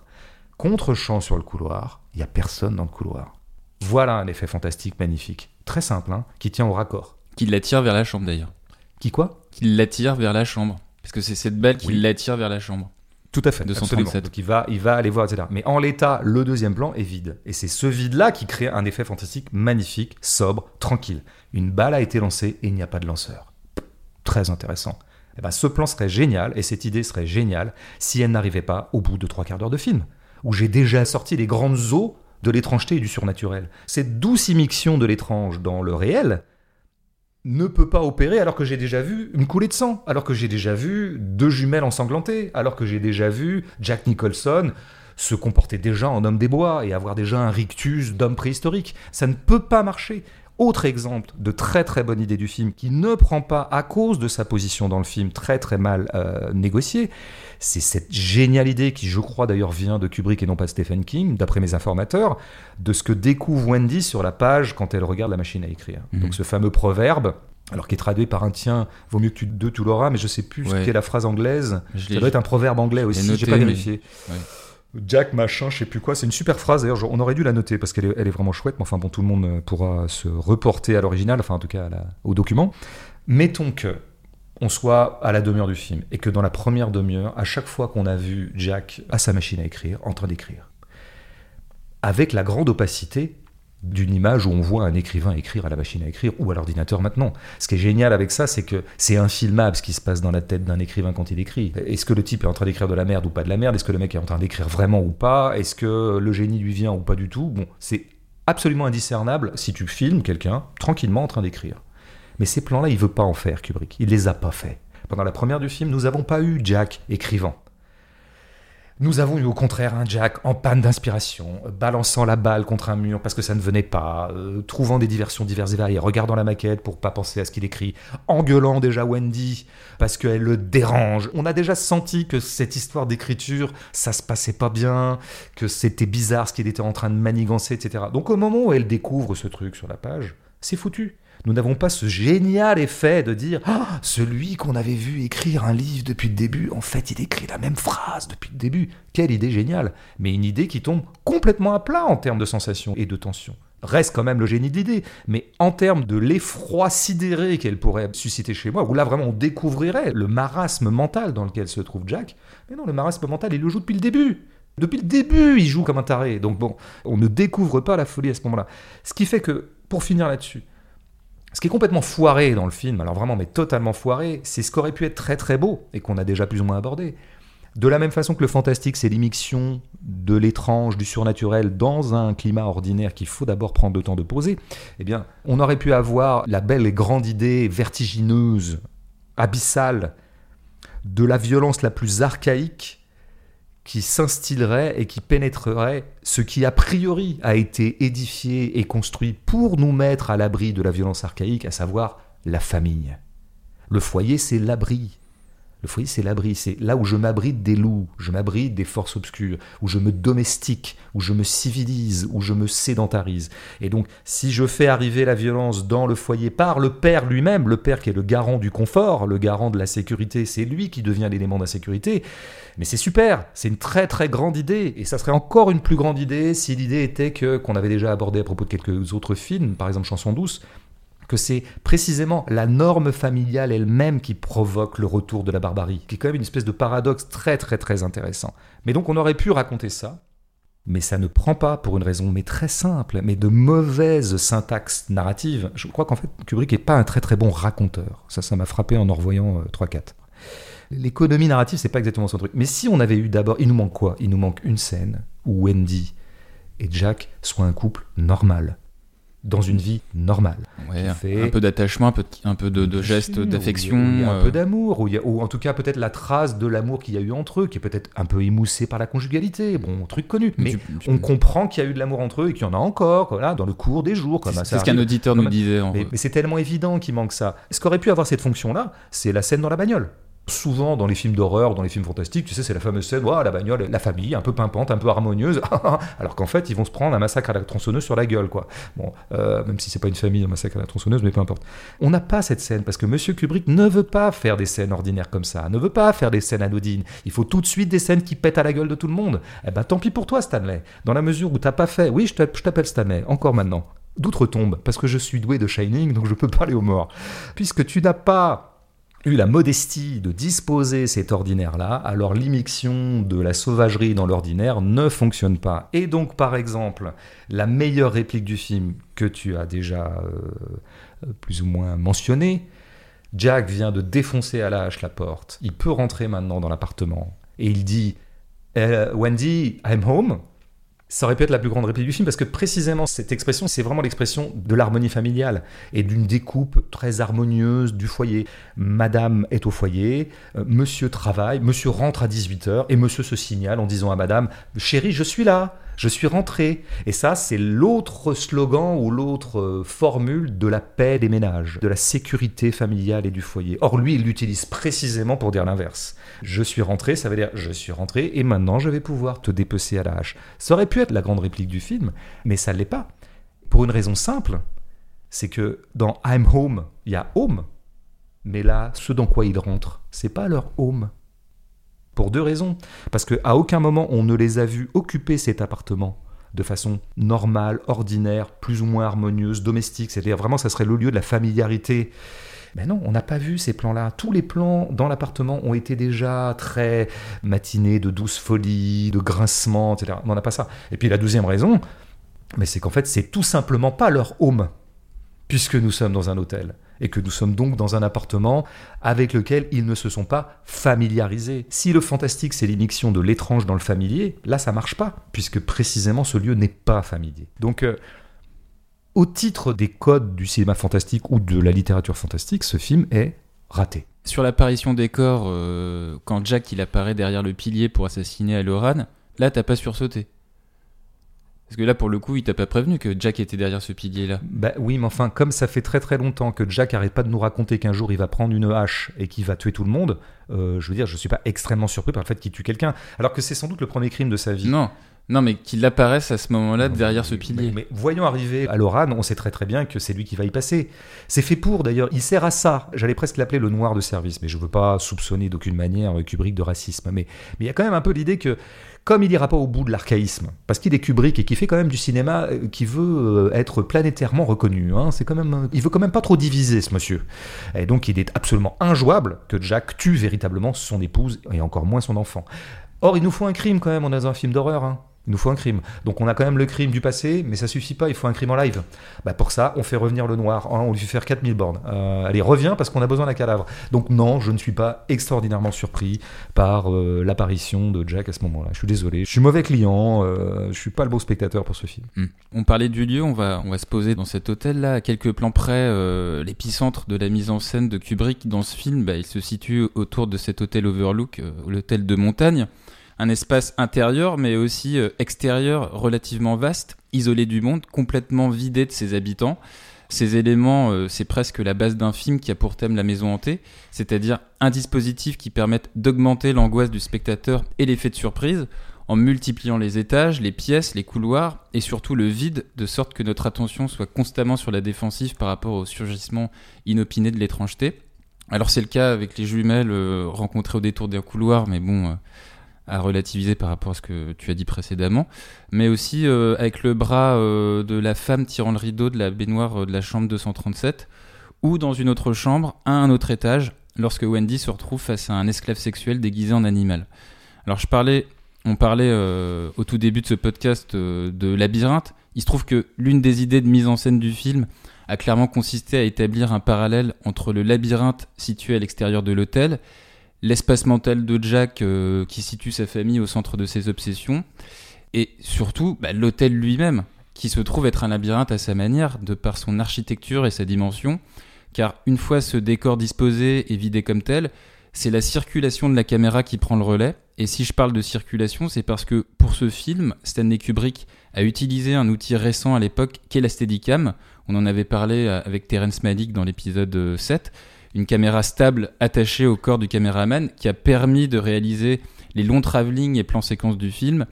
Contre-champ sur le couloir, il n'y a personne dans le couloir. Voilà un effet fantastique, magnifique. Très simple, hein, qui tient au raccord. Qui l'attire vers la chambre d'ailleurs. Qui quoi? Qui l'attire vers la chambre. Parce que c'est cette balle qui Oui. l'attire vers la chambre. Tout à fait. 237. absolument. Donc il va, il va aller voir, etc. Mais en l'état, le deuxième plan est vide. Et c'est ce vide-là qui crée un effet fantastique magnifique, sobre, tranquille. Une balle a été lancée et il n'y a pas de lanceur. Très intéressant. Eh ben, ce plan serait génial et cette idée serait géniale si elle n'arrivait pas au bout de trois quarts d'heure de film, où j'ai déjà sorti les grandes eaux de l'étrangeté et du surnaturel. Cette douce immixtion de l'étrange dans le réel ne peut pas opérer alors que j'ai déjà vu une coulée de sang, alors que j'ai déjà vu deux jumelles ensanglantées, alors que j'ai déjà vu Jack Nicholson se comporter déjà en homme des bois et avoir déjà un rictus d'homme préhistorique. Ça ne peut pas marcher. Autre exemple de très très bonne idée du film qui ne prend pas à cause de sa position dans le film très très mal euh, négociée, c'est cette géniale idée qui je crois d'ailleurs vient de Kubrick et non pas Stephen King, d'après mes informateurs, de ce que découvre Wendy sur la page quand elle regarde la machine à écrire. Mhm. Donc ce fameux proverbe, alors qui est traduit par un tien, vaut mieux que tu deux tu l'auras, mais je sais plus ce Ouais. qu'est la phrase anglaise. Je Ça doit être un proverbe anglais l'ai aussi, j'ai pas mais- vérifié. Ouais. Jack machin, je sais plus quoi, c'est une super phrase d'ailleurs, on aurait dû la noter parce qu'elle est, elle est vraiment chouette, mais enfin bon, tout le monde euh, pourra se reporter à l'original, enfin en tout cas à la- au document. Mettons que on soit à la demi-heure du film et que dans la première demi-heure, à chaque fois qu'on a vu Jack à sa machine à écrire, en train d'écrire, avec la grande opacité d'une image où on voit un écrivain écrire à la machine à écrire ou à l'ordinateur maintenant. Ce qui est génial avec ça, c'est que c'est infilmable ce qui se passe dans la tête d'un écrivain quand il écrit. Est-ce que le type est en train d'écrire de la merde ou pas de la merde? Est-ce que le mec est en train d'écrire vraiment ou pas? Est-ce que le génie lui vient ou pas du tout? Bon, c'est absolument indiscernable si tu filmes quelqu'un tranquillement en train d'écrire. Mais ces plans-là, il veut pas en faire, Kubrick. Il les a pas faits. Pendant la première du film, nous n'avons pas eu Jack écrivant. Nous avons eu au contraire un Jack en panne d'inspiration, balançant la balle contre un mur parce que ça ne venait pas, euh, trouvant des diversions diverses et variées, regardant la maquette pour pas penser à ce qu'il écrit, engueulant déjà Wendy parce qu'elle le dérange. On a déjà senti que cette histoire d'écriture, ça se passait pas bien, que c'était bizarre ce qu'il était en train de manigancer, etc. Donc au moment où elle découvre ce truc sur la page, c'est foutu. Nous n'avons pas ce génial effet de dire Ah, celui qu'on avait vu écrire un livre depuis le début, en fait, il écrit la même phrase depuis le début. Quelle idée géniale Mais une idée qui tombe complètement à plat en termes de sensations et de tension. Reste quand même le génie de l'idée, mais en termes de l'effroi sidéré qu'elle pourrait susciter chez moi, où là vraiment on découvrirait le marasme mental dans lequel se trouve Jack, mais non, le marasme mental, il le joue depuis le début. Depuis le début, il joue comme un taré. Donc bon, on ne découvre pas la folie à ce moment-là. Ce qui fait que, pour finir là-dessus, ce qui est complètement foiré dans le film, alors vraiment, mais totalement foiré, c'est ce qui aurait pu être très très beau et qu'on a déjà plus ou moins abordé. De la même façon que le fantastique, c'est l'immixtion de l'étrange, du surnaturel dans un climat ordinaire qu'il faut d'abord prendre le temps de poser, eh bien, on aurait pu avoir la belle et grande idée vertigineuse, abyssale, de la violence la plus archaïque qui s'instillerait et qui pénétrerait ce qui a priori a été édifié et construit pour nous mettre à l'abri de la violence archaïque, à savoir la famille. Le foyer, c'est l'abri. Le foyer, c'est l'abri. C'est là où je m'abrite des loups, je m'abrite des forces obscures, où je me domestique, où je me civilise, où je me sédentarise. Et donc, si je fais arriver la violence dans le foyer par le père lui-même, le père qui est le garant du confort, le garant de la sécurité, c'est lui qui devient l'élément d'insécurité. Mais c'est super, c'est une très très grande idée, et ça serait encore une plus grande idée si l'idée était que qu'on avait déjà abordé à propos de quelques autres films, par exemple Chanson douce, que c'est précisément la norme familiale elle-même qui provoque le retour de la barbarie, qui est quand même une espèce de paradoxe très très très intéressant. Mais donc on aurait pu raconter ça, mais ça ne prend pas pour une raison mais très simple, mais de mauvaise syntaxe narrative. Je crois qu'en fait Kubrick n'est pas un très très bon raconteur. Ça, ça m'a frappé en en revoyant euh, 3-4. L'économie narrative, c'est pas exactement son truc. Mais si on avait eu d'abord, il nous manque quoi? Il nous manque une scène où Wendy et Jack soient un couple normal dans une vie normale. Ouais, un peu d'attachement, un peu, de, un peu de, gestes d'affection. Un peu euh. d'amour, ou, ou, en tout cas peut-être la trace de l'amour qu'il y a eu entre eux, qui est peut-être un peu émoussé par la conjugalité, bon, truc connu. Mais on comprend qu'il y a eu de l'amour entre eux et qu'il y en a encore, voilà, dans le cours des jours. C'est ce qu'un auditeur nous disait. mais, mais c'est tellement évident qu'il manque ça. Ce qu'aurait pu avoir cette fonction-là, c'est la scène dans la bagnole. Souvent dans les films d'horreur, dans les films fantastiques, tu sais, c'est la fameuse scène, la bagnole, la famille, un peu pimpante, un peu harmonieuse, (laughs) alors qu'en fait, ils vont se prendre un massacre à la tronçonneuse sur la gueule, quoi. Bon, euh, même si c'est pas une famille, un massacre à la tronçonneuse, mais peu importe. On n'a pas cette scène parce que Monsieur Kubrick ne veut pas faire des scènes ordinaires comme ça, ne veut pas faire des scènes anodines. Il faut tout de suite des scènes qui pètent à la gueule de tout le monde. Eh ben, tant pis pour toi, Stanley. Dans la mesure où t'as pas fait, oui, je t'appelle Stanley, encore maintenant. D'outre-tombe, parce que je suis doué de Shining, donc je peux (laughs) parler aux morts. Puisque tu n'as pas eu la modestie de disposer cet ordinaire-là, alors l'immixtion de la sauvagerie dans l'ordinaire ne fonctionne pas. Et donc, par exemple, la meilleure réplique du film que tu as déjà euh, plus ou moins mentionnée, Jack vient de défoncer à la hache la porte. Il peut rentrer maintenant dans l'appartement. Et il dit euh, Wendy, I'm home ça aurait pu être la plus grande réplique du film parce que précisément cette expression, c'est vraiment l'expression de l'harmonie familiale et d'une découpe très harmonieuse du foyer. Madame est au foyer, euh, monsieur travaille, monsieur rentre à 18h et monsieur se signale en disant à madame Chérie, je suis là je suis rentré. Et ça, c'est l'autre slogan ou l'autre euh, formule de la paix des ménages, de la sécurité familiale et du foyer. Or, lui, il l'utilise précisément pour dire l'inverse. Je suis rentré, ça veut dire je suis rentré et maintenant je vais pouvoir te dépecer à la hache. Ça aurait pu être la grande réplique du film, mais ça ne l'est pas. Pour une raison simple, c'est que dans I'm home, il y a home, mais là, ce dans quoi ils rentrent, c'est pas leur home, pour deux raisons. Parce qu'à aucun moment on ne les a vus occuper cet appartement de façon normale, ordinaire, plus ou moins harmonieuse, domestique. C'est-à-dire vraiment, ça serait le lieu de la familiarité. Mais non, on n'a pas vu ces plans-là. Tous les plans dans l'appartement ont été déjà très matinés, de douce folie, de grincement, etc. On n'a pas ça. Et puis la deuxième raison, mais c'est qu'en fait, c'est tout simplement pas leur home, puisque nous sommes dans un hôtel et que nous sommes donc dans un appartement avec lequel ils ne se sont pas familiarisés. Si le fantastique c'est l'immixtion de l'étrange dans le familier, là ça marche pas, puisque précisément ce lieu n'est pas familier. Donc euh, au titre des codes du cinéma fantastique ou de la littérature fantastique, ce film est raté. Sur l'apparition des corps, euh, quand Jack il apparaît derrière le pilier pour assassiner Aloran, là t'as pas sursauté. Parce que là, pour le coup, il t'a pas prévenu que Jack était derrière ce pilier-là. Bah oui, mais enfin, comme ça fait très très longtemps que Jack arrête pas de nous raconter qu'un jour il va prendre une hache et qu'il va tuer tout le monde, euh, je veux dire, je suis pas extrêmement surpris par le fait qu'il tue quelqu'un, alors que c'est sans doute le premier crime de sa vie. Non. Non, mais qu'il apparaisse à ce moment-là derrière ce pilier. Mais, voyons arriver à Loran, on sait très très bien que c'est lui qui va y passer. C'est fait pour d'ailleurs, il sert à ça. J'allais presque l'appeler le noir de service, mais je veux pas soupçonner d'aucune manière Kubrick de racisme. Mais il y a quand même un peu l'idée que comme il n'ira pas au bout de l'archaïsme, parce qu'il est Kubrick et qui fait quand même du cinéma euh, qui veut euh, être planétairement reconnu. Hein, c'est quand même, euh, il veut quand même pas trop diviser ce monsieur. Et donc il est absolument injouable que Jack tue véritablement son épouse et encore moins son enfant. Or il nous faut un crime quand même, on est dans un film d'horreur. Hein. Il nous faut un crime. Donc on a quand même le crime du passé, mais ça suffit pas, il faut un crime en live. Bah pour ça, on fait revenir le noir, hein, on lui fait faire 4000 bornes. Euh, allez, reviens parce qu'on a besoin d'un cadavre. Donc non, je ne suis pas extraordinairement surpris par euh, l'apparition de Jack à ce moment-là. Je suis désolé, je suis mauvais client, euh, je suis pas le beau spectateur pour ce film. Hmm. On parlait du lieu, on va, on va se poser dans cet hôtel-là, à quelques plans près, euh, l'épicentre de la mise en scène de Kubrick dans ce film, bah, il se situe autour de cet hôtel Overlook, l'hôtel de montagne un espace intérieur mais aussi euh, extérieur relativement vaste, isolé du monde, complètement vidé de ses habitants. Ces éléments, euh, c'est presque la base d'un film qui a pour thème la maison hantée, c'est-à-dire un dispositif qui permette d'augmenter l'angoisse du spectateur et l'effet de surprise en multipliant les étages, les pièces, les couloirs et surtout le vide, de sorte que notre attention soit constamment sur la défensive par rapport au surgissement inopiné de l'étrangeté. Alors c'est le cas avec les jumelles euh, rencontrées au détour d'un couloir, mais bon, à relativiser par rapport à ce que tu as dit précédemment, mais aussi euh, avec le bras euh, de la femme tirant le rideau de la baignoire euh, de la chambre 237, ou dans une autre chambre, à un autre étage, lorsque Wendy se retrouve face à un esclave sexuel déguisé en animal. Alors je parlais, on parlait au tout début de ce podcast de labyrinthe. Il se trouve que l'une des idées de mise en scène du film a clairement consisté à établir un parallèle entre le labyrinthe situé à l'extérieur de l'hôtel l'espace mental de Jack euh, qui situe sa famille au centre de ses obsessions, et surtout bah, l'hôtel lui-même, qui se trouve être un labyrinthe à sa manière, de par son architecture et sa dimension, car une fois ce décor disposé et vidé comme tel, c'est la circulation de la caméra qui prend le relais. Et si je parle de circulation, c'est parce que pour ce film, Stanley Kubrick a utilisé un outil récent à l'époque qu'est la Steadicam. On en avait parlé euh, avec Terence Malick dans l'épisode 7. Une caméra stable attachée au corps du caméraman qui a permis de réaliser les longs travelling et plans séquences du film,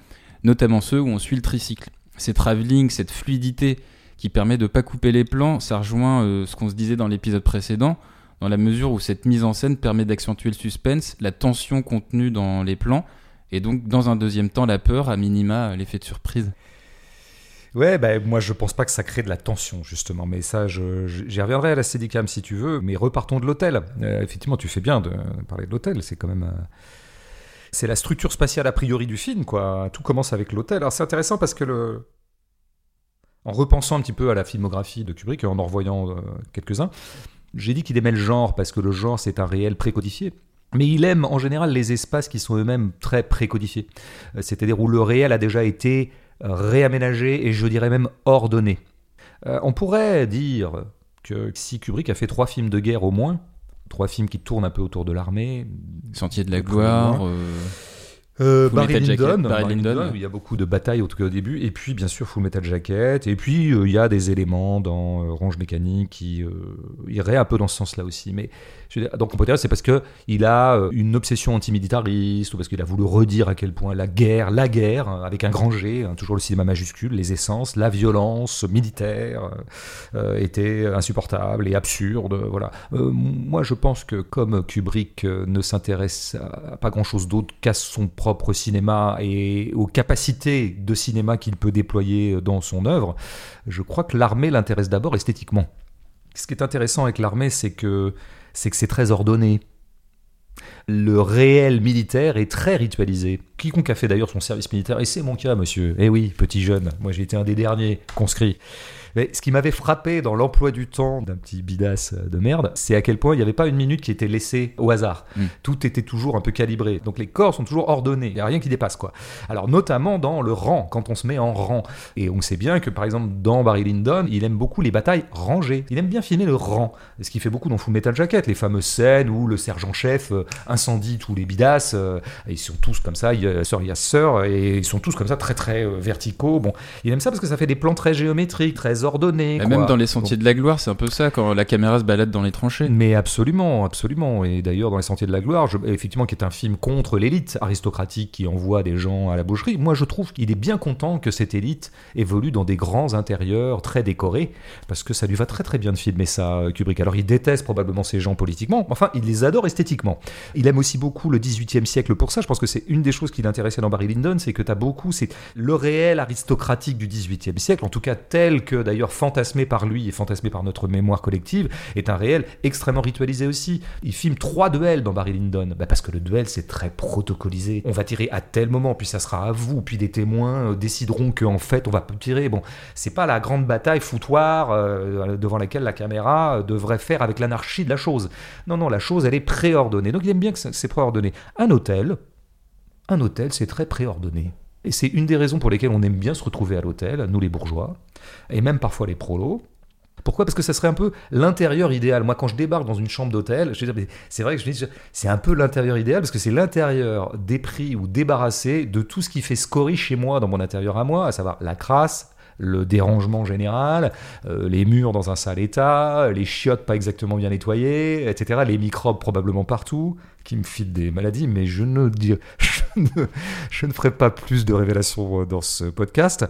notamment ceux où on suit le tricycle. Ces travelling, cette fluidité qui permet de pas couper les plans, ça rejoint euh, ce qu'on se disait dans l'épisode précédent dans la mesure où cette mise en scène permet d'accentuer le suspense, la tension contenue dans les plans, et donc dans un deuxième temps la peur, à minima l'effet de surprise. Ouais, bah, moi je pense pas que ça crée de la tension justement, mais ça j'y reviendrai à la Steadicam si tu veux, mais repartons de l'hôtel. Euh, effectivement, tu fais bien de parler de l'hôtel, c'est quand même... Euh, c'est la structure spatiale a priori du film, quoi. Tout commence avec l'hôtel. Alors c'est intéressant parce que. En repensant un petit peu à la filmographie de Kubrick et en en revoyant euh, quelques-uns, j'ai dit qu'il aimait le genre parce que le genre c'est un réel précodifié. Mais il aime en général les espaces qui sont eux-mêmes très précodifiés. C'est-à-dire où le réel a déjà été réaménagé et je dirais même ordonné. Euh, on pourrait dire que si Kubrick a fait trois films de guerre au moins, trois films qui tournent un peu autour de l'armée. Sentier de la gloire. Euh, Barry, Lyndon, il y a beaucoup de batailles au, au début, et puis bien sûr Full Metal Jacket, et puis euh, il y a des éléments dans euh, Range Mécanique qui iraient un peu dans ce sens-là aussi. Mais donc on peut dire c'est parce que il a une obsession antimilitariste ou parce qu'il a voulu redire à quel point la guerre, la guerre avec un grand G, hein, toujours le cinéma majuscule, les essences, la violence militaire était insupportable et absurde. Voilà. moi je pense que comme Kubrick ne s'intéresse à pas grand-chose d'autre qu'à son propre cinéma et aux capacités de cinéma qu'il peut déployer dans son œuvre, je crois que l'armée l'intéresse d'abord esthétiquement. Ce qui est intéressant avec l'armée, c'est que c'est que c'est très ordonné. Le réel militaire est très ritualisé. Quiconque a fait d'ailleurs son service militaire, et c'est mon cas, monsieur. Eh oui, petit jeune, moi j'ai été un des derniers conscrits. Mais ce qui m'avait frappé dans l'emploi du temps d'un petit bidas de merde, c'est à quel point il n'y avait pas une minute qui était laissée au hasard. Mm. Tout était toujours un peu calibré. Donc les corps sont toujours ordonnés. Il n'y a rien qui dépasse, quoi. Alors, notamment dans le rang, quand on se met en rang. Et on sait bien que, par exemple, dans Barry Lyndon, il aime beaucoup les batailles rangées. Il aime bien filmer le rang. Ce qui fait beaucoup dans Full Metal Jacket, les fameuses scènes où le sergent-chef euh, incendie tous les bidas. Euh, ils sont tous comme ça, il y a sœur, il y a sœur, et ils sont tous comme ça, très très euh, verticaux. Bon, il aime ça parce que ça fait des plans très géométriques, très ordonné. Même dans les Sentiers de la Gloire, c'est un peu ça, quand la caméra se balade dans les tranchées. Mais absolument, absolument. Et d'ailleurs, dans les Sentiers de la Gloire, effectivement, qui est un film contre l'élite aristocratique qui envoie des gens à la boucherie, moi je trouve qu'il est bien content que cette élite évolue dans des grands intérieurs très décorés, parce que ça lui va très très bien de filmer ça, Kubrick. Alors il déteste probablement ces gens politiquement, enfin il les adore esthétiquement. Il aime aussi beaucoup le 18e siècle pour ça. Je pense que c'est une des choses qui l'intéressait dans Barry Lyndon, c'est que tu as beaucoup, c'est le réel aristocratique du 18e siècle, en tout cas tel que d'ailleurs fantasmé par lui et fantasmé par notre mémoire collective, est un réel extrêmement ritualisé aussi. Il filme trois duels dans Barry Lyndon, bah, parce que le duel c'est très protocolisé. On va tirer à tel moment, puis ça sera à vous, puis des témoins euh, décideront qu'en fait on va tirer. Bon, c'est pas la grande bataille foutoir euh, devant laquelle la caméra euh, devrait faire avec l'anarchie de la chose. Non, non, la chose elle est préordonnée. Donc il aime bien que c'est préordonné. Un hôtel, un hôtel c'est très préordonné. Et c'est une des raisons pour lesquelles on aime bien se retrouver à l'hôtel, nous les bourgeois, et même parfois les prolos. Pourquoi? Parce que ça serait un peu l'intérieur idéal. Moi, quand je débarque dans une chambre d'hôtel, c'est vrai que je dis, c'est un peu l'intérieur idéal parce que c'est l'intérieur dépris ou débarrassé de tout ce qui fait scorie chez moi, dans mon intérieur à moi, à savoir la crasse, le dérangement général, euh, les murs dans un sale état, les chiottes pas exactement bien nettoyées, etc. Les microbes probablement partout, qui me filent des maladies, mais je ne, dis, ne, ferai pas plus de révélations dans ce podcast.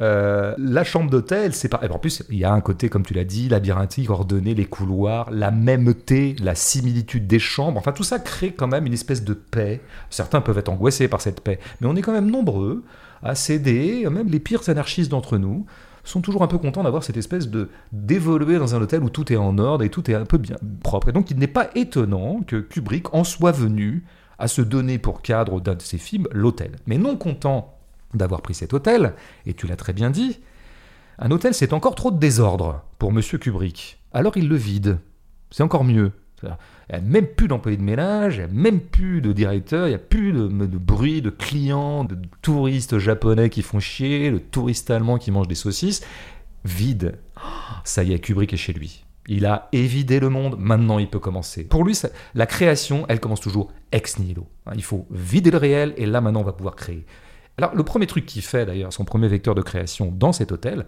Euh, la chambre d'hôtel, c'est pas. En plus, il y a un côté, comme tu l'as dit, labyrinthique, ordonné, les couloirs, la mêmeté, la similitude des chambres. Enfin, tout ça crée quand même une espèce de paix. Certains peuvent être angoissés par cette paix, mais on est quand même nombreux à céder, même les pires anarchistes d'entre nous sont toujours un peu contents d'avoir cette espèce de d'évoluer dans un hôtel où tout est en ordre et tout est un peu bien propre. Et donc il n'est pas étonnant que Kubrick en soit venu à se donner pour cadre d'un de ses films l'hôtel. Mais non content d'avoir pris cet hôtel, et tu l'as très bien dit, un hôtel c'est encore trop de désordre pour Monsieur Kubrick. Alors il le vide. C'est encore mieux. Il n'y a même plus d'employés de ménage, il n'y a même plus de directeur, il n'y a plus de, de, bruit de clients, de touristes japonais qui font chier, de touristes allemands qui mangent des saucisses. Vide. Ça y est, Kubrick est chez lui. Il a évidé le monde, maintenant il peut commencer. Pour lui, la création, elle commence toujours ex nihilo. Il faut vider le réel et là maintenant on va pouvoir créer. Alors le premier truc qu'il fait d'ailleurs, son premier vecteur de création dans cet hôtel,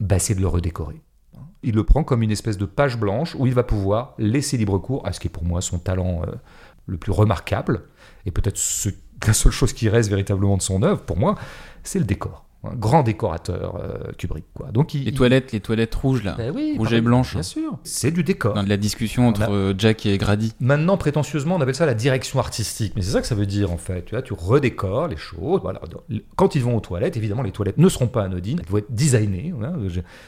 bah, c'est de le redécorer. Il le prend comme une espèce de page blanche où il va pouvoir laisser libre cours à ce qui est pour moi son talent euh, le plus remarquable, et peut-être (laughs) la seule chose qui reste véritablement de son œuvre, pour moi, c'est le décor un grand décorateur euh, Kubrick quoi. Donc les toilettes, les toilettes rouges là, ben rouges et blanches. Bien sûr, c'est du décor. Dans de la discussion entre euh, Jack et Grady. Maintenant prétentieusement, on appelle ça la direction artistique, mais c'est ça que ça veut dire en fait. Tu vois, tu redécores les choses. Voilà. Quand ils vont aux toilettes, évidemment, les toilettes ne seront pas anodines, elles vont être designées.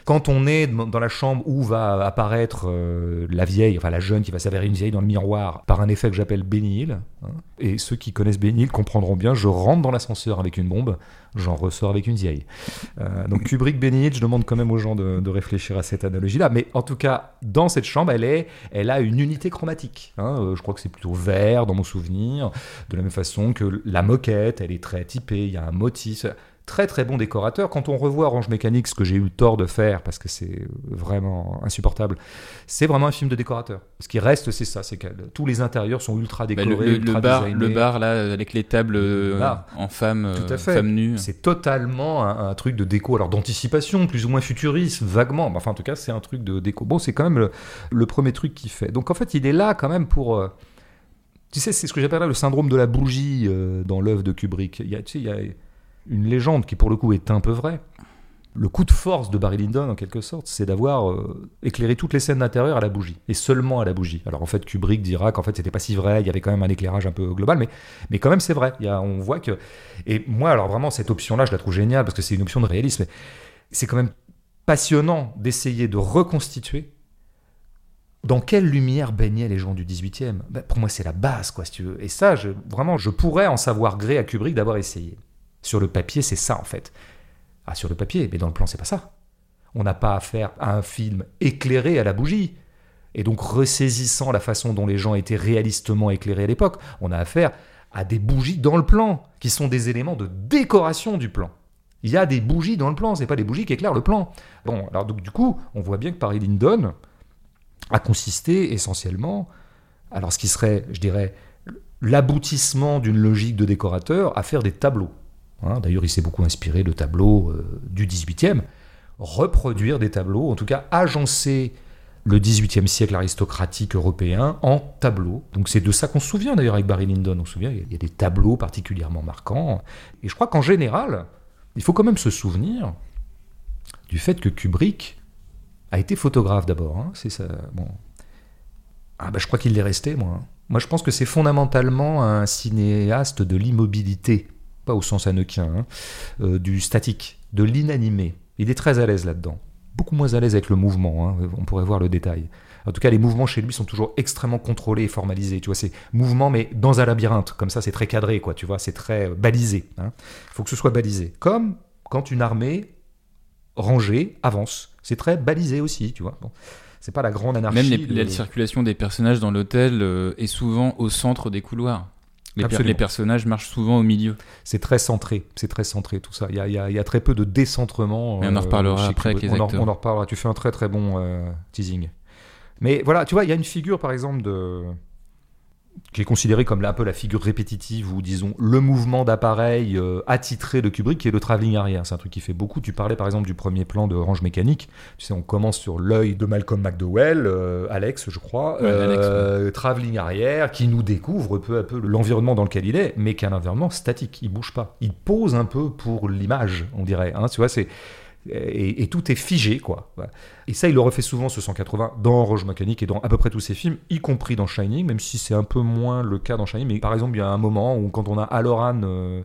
Quand on est dans la chambre où va apparaître euh, la vieille, enfin la jeune qui va s'avérer une vieille dans le miroir par un effet que j'appelle bénil, hein, et ceux qui connaissent bénil comprendront bien. Je rentre dans l'ascenseur avec une bombe j'en ressors avec une Euh, donc Kubrick, Benny je demande quand même aux gens de, réfléchir à cette analogie-là. Mais en tout cas, dans cette chambre, elle, est, elle a une unité chromatique. Hein. Euh, je crois que c'est plutôt vert dans mon souvenir, de la même façon que la moquette, elle est très typée, il y a un motif très très bon décorateur. Quand on revoit Orange Mécanique, ce que j'ai eu le tort de faire parce que c'est vraiment insupportable, c'est vraiment un film de décorateur. Ce qui reste, c'est ça, c'est que tous les intérieurs sont ultra bah, décorés, le, bar, le bar là, avec les tables euh, en femme, euh, femme nue. C'est totalement un, truc de déco, alors d'anticipation, plus ou moins futuriste, vaguement. Enfin, en tout cas, c'est un truc de déco. Bon, c'est quand même le, premier truc qu'il fait. Donc en fait, il est là quand même pour. Euh, tu sais, c'est ce que j'appelle le syndrome de la bougie dans l'œuvre de Kubrick. Il y a, tu sais, il y a une légende qui pour le coup est un peu vraie. Le coup de force de Barry Lyndon, en quelque sorte, c'est d'avoir euh, éclairé toutes les scènes d'intérieur à la bougie, et seulement à la bougie. Alors en fait, Kubrick dira qu'en fait, c'était pas si vrai, il y avait quand même un éclairage un peu global, mais, mais quand même, c'est vrai. Il y a, on voit que. Et moi, alors vraiment, cette option-là, je la trouve géniale, parce que c'est une option de réalisme. C'est quand même passionnant d'essayer de reconstituer dans quelle lumière baignaient les gens du 18e ben, Pour moi, c'est la base, quoi, si tu veux. Et ça, vraiment, je pourrais en savoir gré à Kubrick d'avoir essayé. Sur le papier, c'est ça en fait. Ah, sur le papier, mais dans le plan, c'est pas ça. On n'a pas affaire à un film éclairé à la bougie. Et donc ressaisissant la façon dont les gens étaient réalistement éclairés à l'époque, on a affaire à des bougies dans le plan, qui sont des éléments de décoration du plan. Il y a des bougies dans le plan, c'est pas des bougies qui éclairent le plan. Bon, alors donc du coup, on voit bien que Paris Lyndon a consisté essentiellement, alors ce qui serait, je dirais, l'aboutissement d'une logique de décorateur, à faire des tableaux. Hein, d'ailleurs, il s'est beaucoup inspiré de tableaux euh, du 18e. Reproduire des tableaux, en tout cas agencer le 18e siècle aristocratique européen en tableaux. Donc c'est de ça qu'on se souvient d'ailleurs avec Barry Lyndon. On se souvient, il y a des tableaux particulièrement marquants. Et je crois qu'en général, il faut quand même se souvenir du fait que Kubrick a été photographe d'abord. Hein. c'est ça. Bon. Ah bah je crois qu'il l'est resté, moi. Hein. Moi je pense que c'est fondamentalement un cinéaste de l'immobilité pas au sens anequin, hein, euh, du statique, de l'inanimé. Il est très à l'aise là-dedans. Beaucoup moins à l'aise avec le mouvement, hein, on pourrait voir le détail. En tout cas, les mouvements chez lui sont toujours extrêmement contrôlés et formalisés. Tu vois, c'est mouvement, mais dans un labyrinthe. Comme ça, c'est très cadré, quoi. Tu vois, c'est très euh, balisé. Il hein. faut que ce soit balisé. Comme quand une armée rangée avance. C'est très balisé aussi, tu vois. Bon. C'est pas la grande anarchie. Même la circulation des personnages dans l'hôtel euh, est souvent au centre des couloirs. Les, personnages marchent souvent au milieu. C'est très centré, c'est très centré tout ça. Il y a, très peu de décentrement. Mais on en reparlera euh, après avec les on acteurs. En, on en reparlera. Tu fais un très très bon euh, teasing. Mais voilà, tu vois, il y a une figure par exemple de qui est considéré comme un peu la figure répétitive ou disons le mouvement d'appareil euh, attitré de Kubrick qui est le travelling arrière. C'est un truc qui fait beaucoup. Tu parlais par exemple du premier plan de Orange Mécanique. Tu sais, on commence sur l'œil de Malcolm McDowell, euh, Alex, je crois, euh, travelling arrière, qui nous découvre peu à peu l'environnement dans lequel il est, mais qu'un environnement statique. Il bouge pas. Il pose un peu pour l'image, on dirait. Hein, tu vois, c'est et, tout est figé, quoi. Et ça, il le refait souvent, ce 180, dans Roche Mécanique et dans à peu près tous ses films, y compris dans Shining, même si c'est un peu moins le cas dans Shining. Mais par exemple, il y a un moment où, quand on a Aloran. Euh,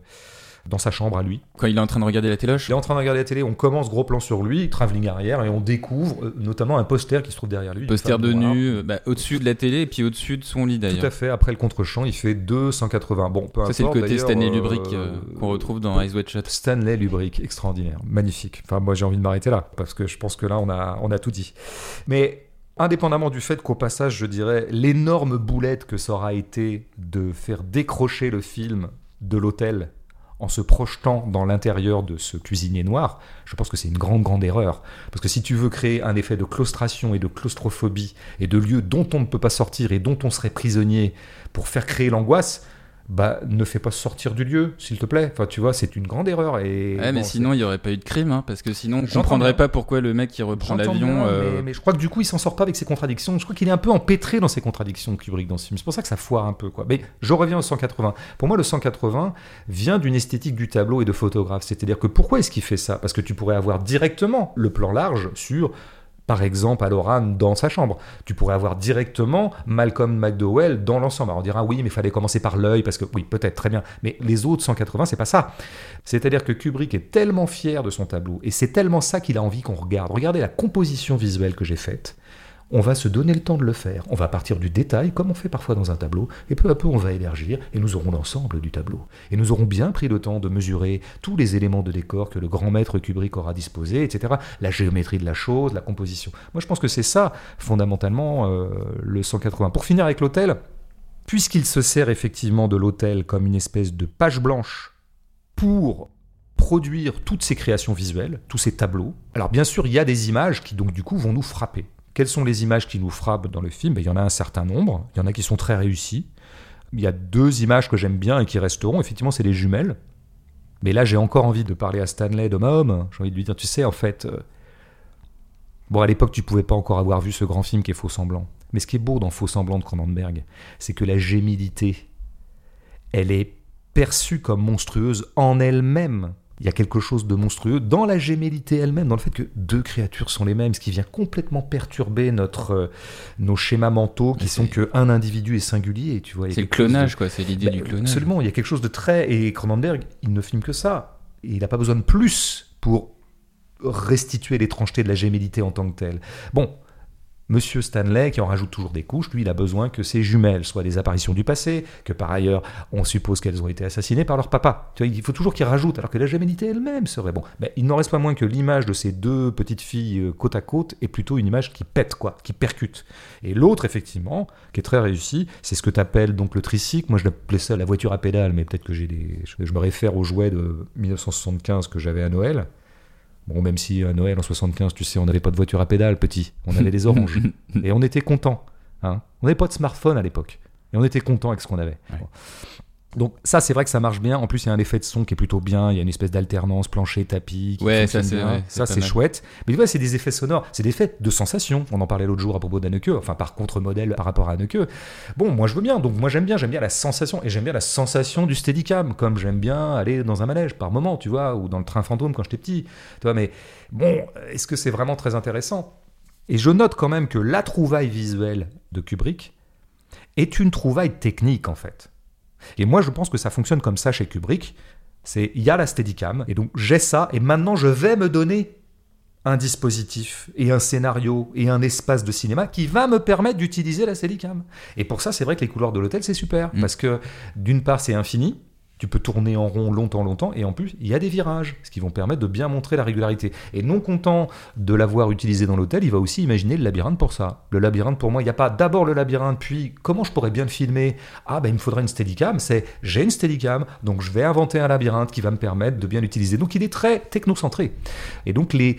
dans sa chambre à lui. Quand il est en train de regarder la téloche Il est en train de regarder la télé, on commence gros plan sur lui, travelling arrière, et on découvre euh, notamment un poster qui se trouve derrière lui. Poster de nu, euh, bah, au-dessus de la télé et puis au-dessus de son lit d'ailleurs. Tout à fait, après le contre-champ, il fait 280. Bon, peu Ça, c'est le côté Stanley Lubrick euh, qu'on retrouve dans Eyes Wide Shut. Stanley Lubrick, extraordinaire, magnifique. Enfin, moi j'ai envie de m'arrêter là, parce que je pense que là on a, on a tout dit. Mais indépendamment du fait qu'au passage, je dirais, l'énorme boulette que ça aura été de faire décrocher le film de l'hôtel en se projetant dans l'intérieur de ce cuisinier noir, je pense que c'est une grande, grande erreur. Parce que si tu veux créer un effet de claustration et de claustrophobie et de lieux dont on ne peut pas sortir et dont on serait prisonnier pour faire créer l'angoisse, bah ne fais pas sortir du lieu, s'il te plaît. Enfin, tu vois, c'est une grande erreur. Et ouais, mais sinon, il n'y aurait pas eu de crime, hein, parce que sinon, je J'entends comprendrais pas pourquoi le mec qui reprend l'avion. euh, mais, mais je crois que du coup, il s'en sort pas avec ses contradictions. Je crois qu'il est un peu empêtré dans ses contradictions, Kubrick, dans ce film. C'est pour ça que ça foire un peu. Quoi. Mais je reviens au 180. Pour moi, le 180 vient d'une esthétique du tableau et de photographe. C'est-à-dire que pourquoi est-ce qu'il fait ça? Parce que tu pourrais avoir directement le plan large sur. Par exemple, Aloran dans sa chambre. Tu pourrais avoir directement Malcolm McDowell dans l'ensemble. On dira oui, mais il fallait commencer par l'œil, parce que oui, peut-être, très bien. Mais les autres 180, c'est pas ça. C'est-à-dire que Kubrick est tellement fier de son tableau, et c'est tellement ça qu'il a envie qu'on regarde. Regardez la composition visuelle que j'ai faite. On va se donner le temps de le faire. On va partir du détail, comme on fait parfois dans un tableau, et peu à peu on va élargir, et nous aurons l'ensemble du tableau. Et nous aurons bien pris le temps de mesurer tous les éléments de décor que le grand maître Kubrick aura disposé, etc. La géométrie de la chose, la composition. Moi je pense que c'est ça, fondamentalement, euh, le 180. Pour finir avec l'hôtel, puisqu'il se sert effectivement de l'hôtel comme une espèce de page blanche pour produire toutes ces créations visuelles, tous ces tableaux. Alors bien sûr, il y a des images qui donc du coup vont nous frapper. Quelles sont les images qui nous frappent dans le film? Ben, Il y en a un certain nombre, il y en a qui sont très réussies. Il y a deux images que j'aime bien et qui resteront, effectivement, c'est les jumelles. Mais là, j'ai encore envie de parler à Stanley d'homme à homme. J'ai envie de lui dire, tu sais, en fait... euh, Bon, à l'époque, tu pouvais pas encore avoir vu ce grand film qui est Faux Semblant. Mais ce qui est beau dans Faux Semblant de Cronenberg, c'est que la gémilité, elle est perçue comme monstrueuse en elle-même. Il y a quelque chose de monstrueux dans la gémellité elle-même, dans le fait que deux créatures sont les mêmes, ce qui vient complètement perturber notre, euh, nos schémas mentaux qui sont c'est- qu'un individu est singulier. Tu vois, C'est le de- clonage, quoi. C'est l'idée bah, du clonage. Absolument, il y a quelque chose de très. Et Cronenberg, il ne filme que ça. Et il n'a pas besoin de plus pour restituer l'étrangeté de la gémellité en tant que telle. Bon, Monsieur Stanley, qui en rajoute toujours des couches, lui, il a besoin que ses jumelles soient des apparitions du passé, que par ailleurs, on suppose qu'elles ont été assassinées par leur papa. Tu vois, il faut toujours qu'il rajoute, alors que la gémellité elle-même serait bon. Mais il n'en reste pas moins que l'image de ces deux petites filles euh, côte à côte est plutôt une image qui pète, quoi, qui percute. Et l'autre, effectivement, qui est très réussi, c'est ce que tu appelles donc le tricycle. Moi, je l'appelais ça la voiture à pédales, mais peut-être que j'ai des. Je me réfère au jouet de 1975 que j'avais à Noël. Bon, même si à Noël en 75, tu sais, on n'avait pas de voiture à pédales, petit. On avait des oranges. (laughs) et on était content. Hein. On n'avait pas de smartphone à l'époque. Et on était content avec ce qu'on avait. Ouais. Bon. Donc ça, c'est vrai que ça marche bien. En plus, il y a un effet de son qui est plutôt bien. Il y a une espèce d'alternance plancher tapis. Qui Ouais, ça, c'est- ouais, ça c'est chouette. Mais tu vois, c'est des effets sonores, c'est des effets de sensation. On en parlait l'autre jour à propos d'Anneke. Enfin, par contre-modèle par rapport à Anneke. Bon, moi je veux bien. Donc moi j'aime bien, j'aime bien la sensation et j'aime bien la sensation du steadicam, comme j'aime bien aller dans un manège par moment, tu vois, ou dans le train fantôme quand j'étais petit. Tu vois, mais bon, est-ce que c'est vraiment très intéressant? Et je note quand même que la trouvaille visuelle de Kubrick est une trouvaille technique en fait. Et moi, je pense que ça fonctionne comme ça chez Kubrick. C'est il y a la Steadicam et donc j'ai ça et maintenant je vais me donner un dispositif et un scénario et un espace de cinéma qui va me permettre d'utiliser la Steadicam. Et pour ça, c'est vrai que les couloirs de l'hôtel, c'est super Mm. parce que d'une part, c'est infini. Tu peux tourner en rond longtemps, longtemps, et en plus, il y a des virages, ce qui vont permettre de bien montrer la régularité. Et non content de l'avoir utilisé dans l'hôtel, il va aussi imaginer le labyrinthe pour ça. Le labyrinthe, pour moi, il n'y a pas d'abord le labyrinthe, puis comment je pourrais bien le filmer? Ah, ben il me faudrait une Steadicam, c'est j'ai une Steadicam, donc je vais inventer un labyrinthe qui va me permettre de bien l'utiliser. Donc il est très technocentré. Et donc les.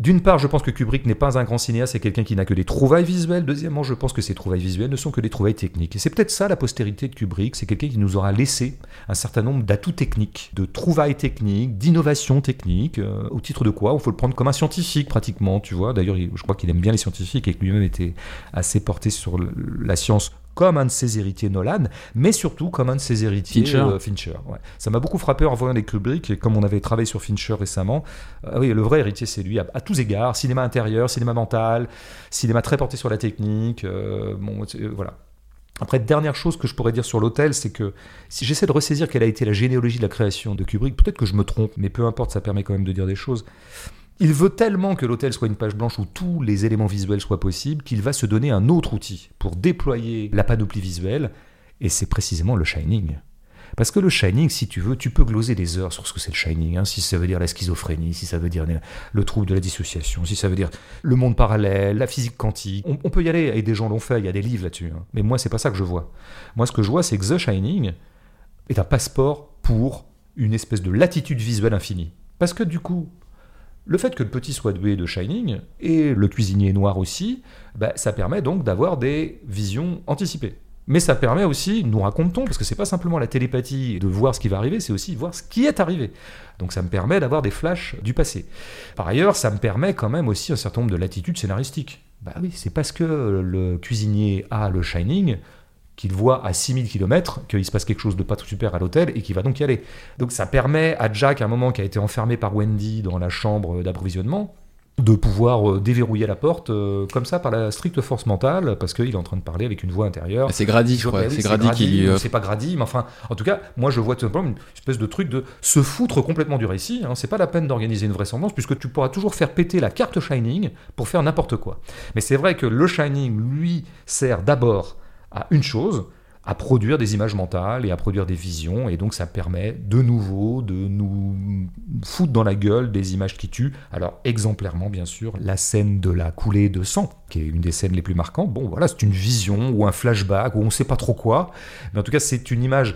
D'une part, je pense que Kubrick n'est pas un grand cinéaste, c'est quelqu'un qui n'a que des trouvailles visuelles. Deuxièmement, je pense que ces trouvailles visuelles ne sont que des trouvailles techniques. Et c'est peut-être ça la postérité de Kubrick, c'est quelqu'un qui nous aura laissé un certain nombre d'atouts techniques, de trouvailles techniques, d'innovations techniques, euh, au titre de quoi Il faut le prendre comme un scientifique pratiquement, tu vois. D'ailleurs, il- je crois qu'il aime bien les scientifiques et que lui-même était assez porté sur la science comme un de ses héritiers Nolan, mais surtout comme un de ses héritiers Fincher. euh, Fincher. ouais. Ça m'a beaucoup frappé en voyant les Kubrick, et comme on avait travaillé sur Fincher récemment, ah oui, le vrai héritier, c'est lui, à, à tous égards. Cinéma intérieur, cinéma mental, cinéma très porté sur la technique. euh, bon, euh, voilà. Après, dernière chose que je pourrais dire sur l'hôtel, c'est que si j'essaie de ressaisir quelle a été la généalogie de la création de Kubrick, peut-être que je me trompe, mais peu importe, ça permet quand même de dire des choses. Il veut tellement que l'hôtel soit une page blanche où tous les éléments visuels soient possibles qu'il va se donner un autre outil pour déployer la panoplie visuelle, et c'est précisément le Shining. Parce que le Shining, si tu veux, tu peux gloser des heures sur ce que c'est le Shining. hein, si ça veut dire la schizophrénie, si ça veut dire le trouble de la dissociation, si ça veut dire le monde parallèle, la physique quantique. On, peut y aller, et des gens l'ont fait, il y a des livres là-dessus. hein. Mais moi, c'est pas ça que je vois. Moi, ce que je vois, c'est que The Shining est un passeport pour une espèce de latitude visuelle infinie. Parce que du coup, le fait que le petit soit doué de Shining, et le cuisinier noir aussi, bah, ça permet donc d'avoir des visions anticipées. Mais ça permet aussi, nous racontons, parce que c'est pas simplement la télépathie de voir ce qui va arriver, c'est aussi voir ce qui est arrivé. Donc ça me permet d'avoir des flashs du passé. Par ailleurs, ça me permet quand même aussi un certain nombre de latitudes scénaristiques. Bah oui, c'est parce que le cuisinier a le Shining qu'il voit à 6000 km qu'il se passe quelque chose de pas tout super à l'hôtel et qu'il va donc y aller. Donc ça permet à Jack, à un moment qui a été enfermé par Wendy dans la chambre d'approvisionnement, de pouvoir euh, déverrouiller la porte euh, comme ça par la stricte force mentale parce qu'il est en train de parler avec une voix intérieure. C'est Grady, je crois. C'est Grady qui offre. C'est pas Grady, mais enfin, en tout cas, moi je vois tout simplement une espèce de truc de se foutre complètement du récit. Hein. C'est pas la peine d'organiser une vraisemblance puisque tu pourras toujours faire péter la carte Shining pour faire n'importe quoi. Mais c'est vrai que le Shining, lui, sert d'abord à une chose, à produire des images mentales et à produire des visions, et donc ça permet de nouveau de nous foutre dans la gueule des images qui tuent. Alors exemplairement, bien sûr, la scène de la coulée de sang, qui est une des scènes les plus marquantes. Bon, voilà, c'est une vision ou un flashback ou on sait pas trop quoi, mais en tout cas, c'est une image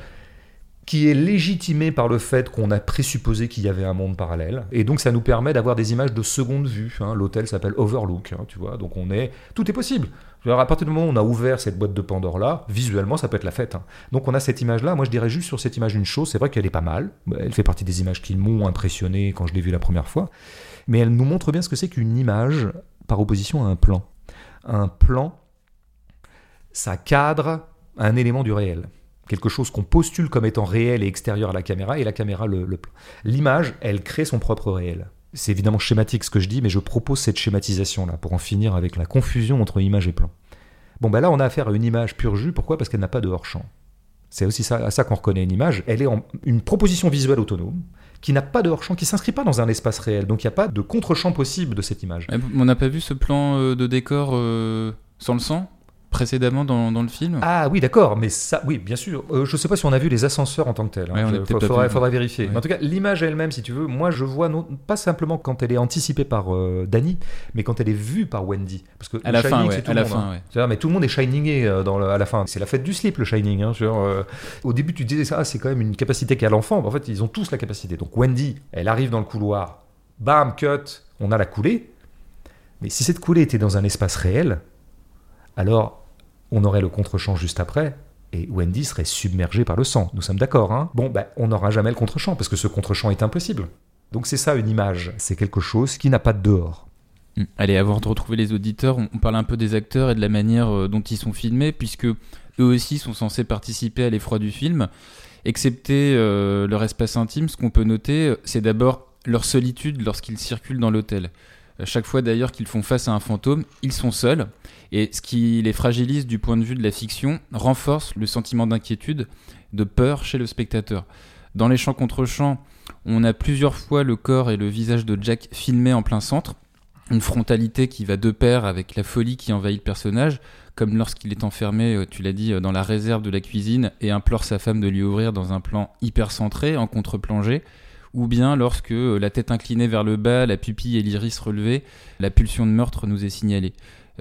qui est légitimée par le fait qu'on a présupposé qu'il y avait un monde parallèle. Et donc ça nous permet d'avoir des images de seconde vue. hein. L'hôtel s'appelle Overlook, hein, tu vois. Donc on est... Tout est possible. Alors à partir du moment où on a ouvert cette boîte de Pandore là, visuellement ça peut être la fête. hein. Donc on a cette image là. Moi je dirais juste sur cette image une chose. C'est vrai qu'elle est pas mal. Elle fait partie des images qui m'ont impressionné quand je l'ai vue la première fois. Mais elle nous montre bien ce que c'est qu'une image par opposition à un plan. Un plan, ça cadre un élément du réel quelque chose qu'on postule comme étant réel et extérieur à la caméra, et la caméra le, le plan. L'image, elle crée son propre réel. C'est évidemment schématique ce que je dis, mais je propose cette schématisation-là pour en finir avec la confusion entre image et plan. Bon, ben là, on a affaire à une image pure jus. Pourquoi? Parce qu'elle n'a pas de hors-champ. C'est aussi ça, à ça qu'on reconnaît une image. Elle est en, une proposition visuelle autonome qui n'a pas de hors-champ, qui s'inscrit pas dans un espace réel. Donc il n'y a pas de contre-champ possible de cette image. On n'a pas vu ce plan euh, de décor euh, sans le sang? Précédemment dans, dans le film? Ah oui, d'accord, mais ça, oui, bien sûr. Euh, je ne sais pas si on a vu les ascenseurs en tant que tels. hein. Ouais, on Je- a peut-être fa- pas faudrait, vu. faudrait vérifier. Ouais. Mais en tout cas, l'image elle-même, si tu veux, moi je vois non, pas simplement quand elle est anticipée par euh, Danny, mais quand elle est vue par Wendy. Parce que À la fin, ouais, tout à le la monde, fin, hein. mais tout le monde est shiningé euh, dans le- à la fin. C'est la fête du slip, le shining. hein, genre, euh, au début, tu disais ça, ah, c'est quand même une capacité qu'a l'enfant. En fait, ils ont tous la capacité. Donc Wendy, elle arrive dans le couloir, bam, cut, on a la coulée. Mais si cette coulée était dans un espace réel, alors on aurait le contre-champ juste après. Et Wendy serait submergée par le sang. Nous sommes d'accord, hein? Bon, ben, on n'aura jamais le contre-champ, parce que ce contre-champ est impossible. Donc c'est ça une image. C'est quelque chose qui n'a pas de dehors. Mm. Allez, avant de retrouver les auditeurs, on, on parle un peu des acteurs et de la manière euh, dont ils sont filmés, puisque eux aussi sont censés participer à l'effroi du film. Excepté euh, leur espace intime, ce qu'on peut noter, euh, c'est d'abord leur solitude lorsqu'ils circulent dans l'hôtel. À chaque fois d'ailleurs qu'ils font face à un fantôme, ils sont seuls, et ce qui les fragilise du point de vue de la fiction renforce le sentiment d'inquiétude, de peur chez le spectateur. Dans les champs contre champs, on a plusieurs fois le corps et le visage de Jack filmés en plein centre, une frontalité qui va de pair avec la folie qui envahit le personnage, comme lorsqu'il est enfermé, euh, tu l'as dit, euh, dans la réserve de la cuisine et implore sa femme de lui ouvrir dans un plan hyper centré, en contre-plongée, ou bien lorsque, euh, la tête inclinée vers le bas, la pupille et l'iris relevés, la pulsion de meurtre nous est signalée.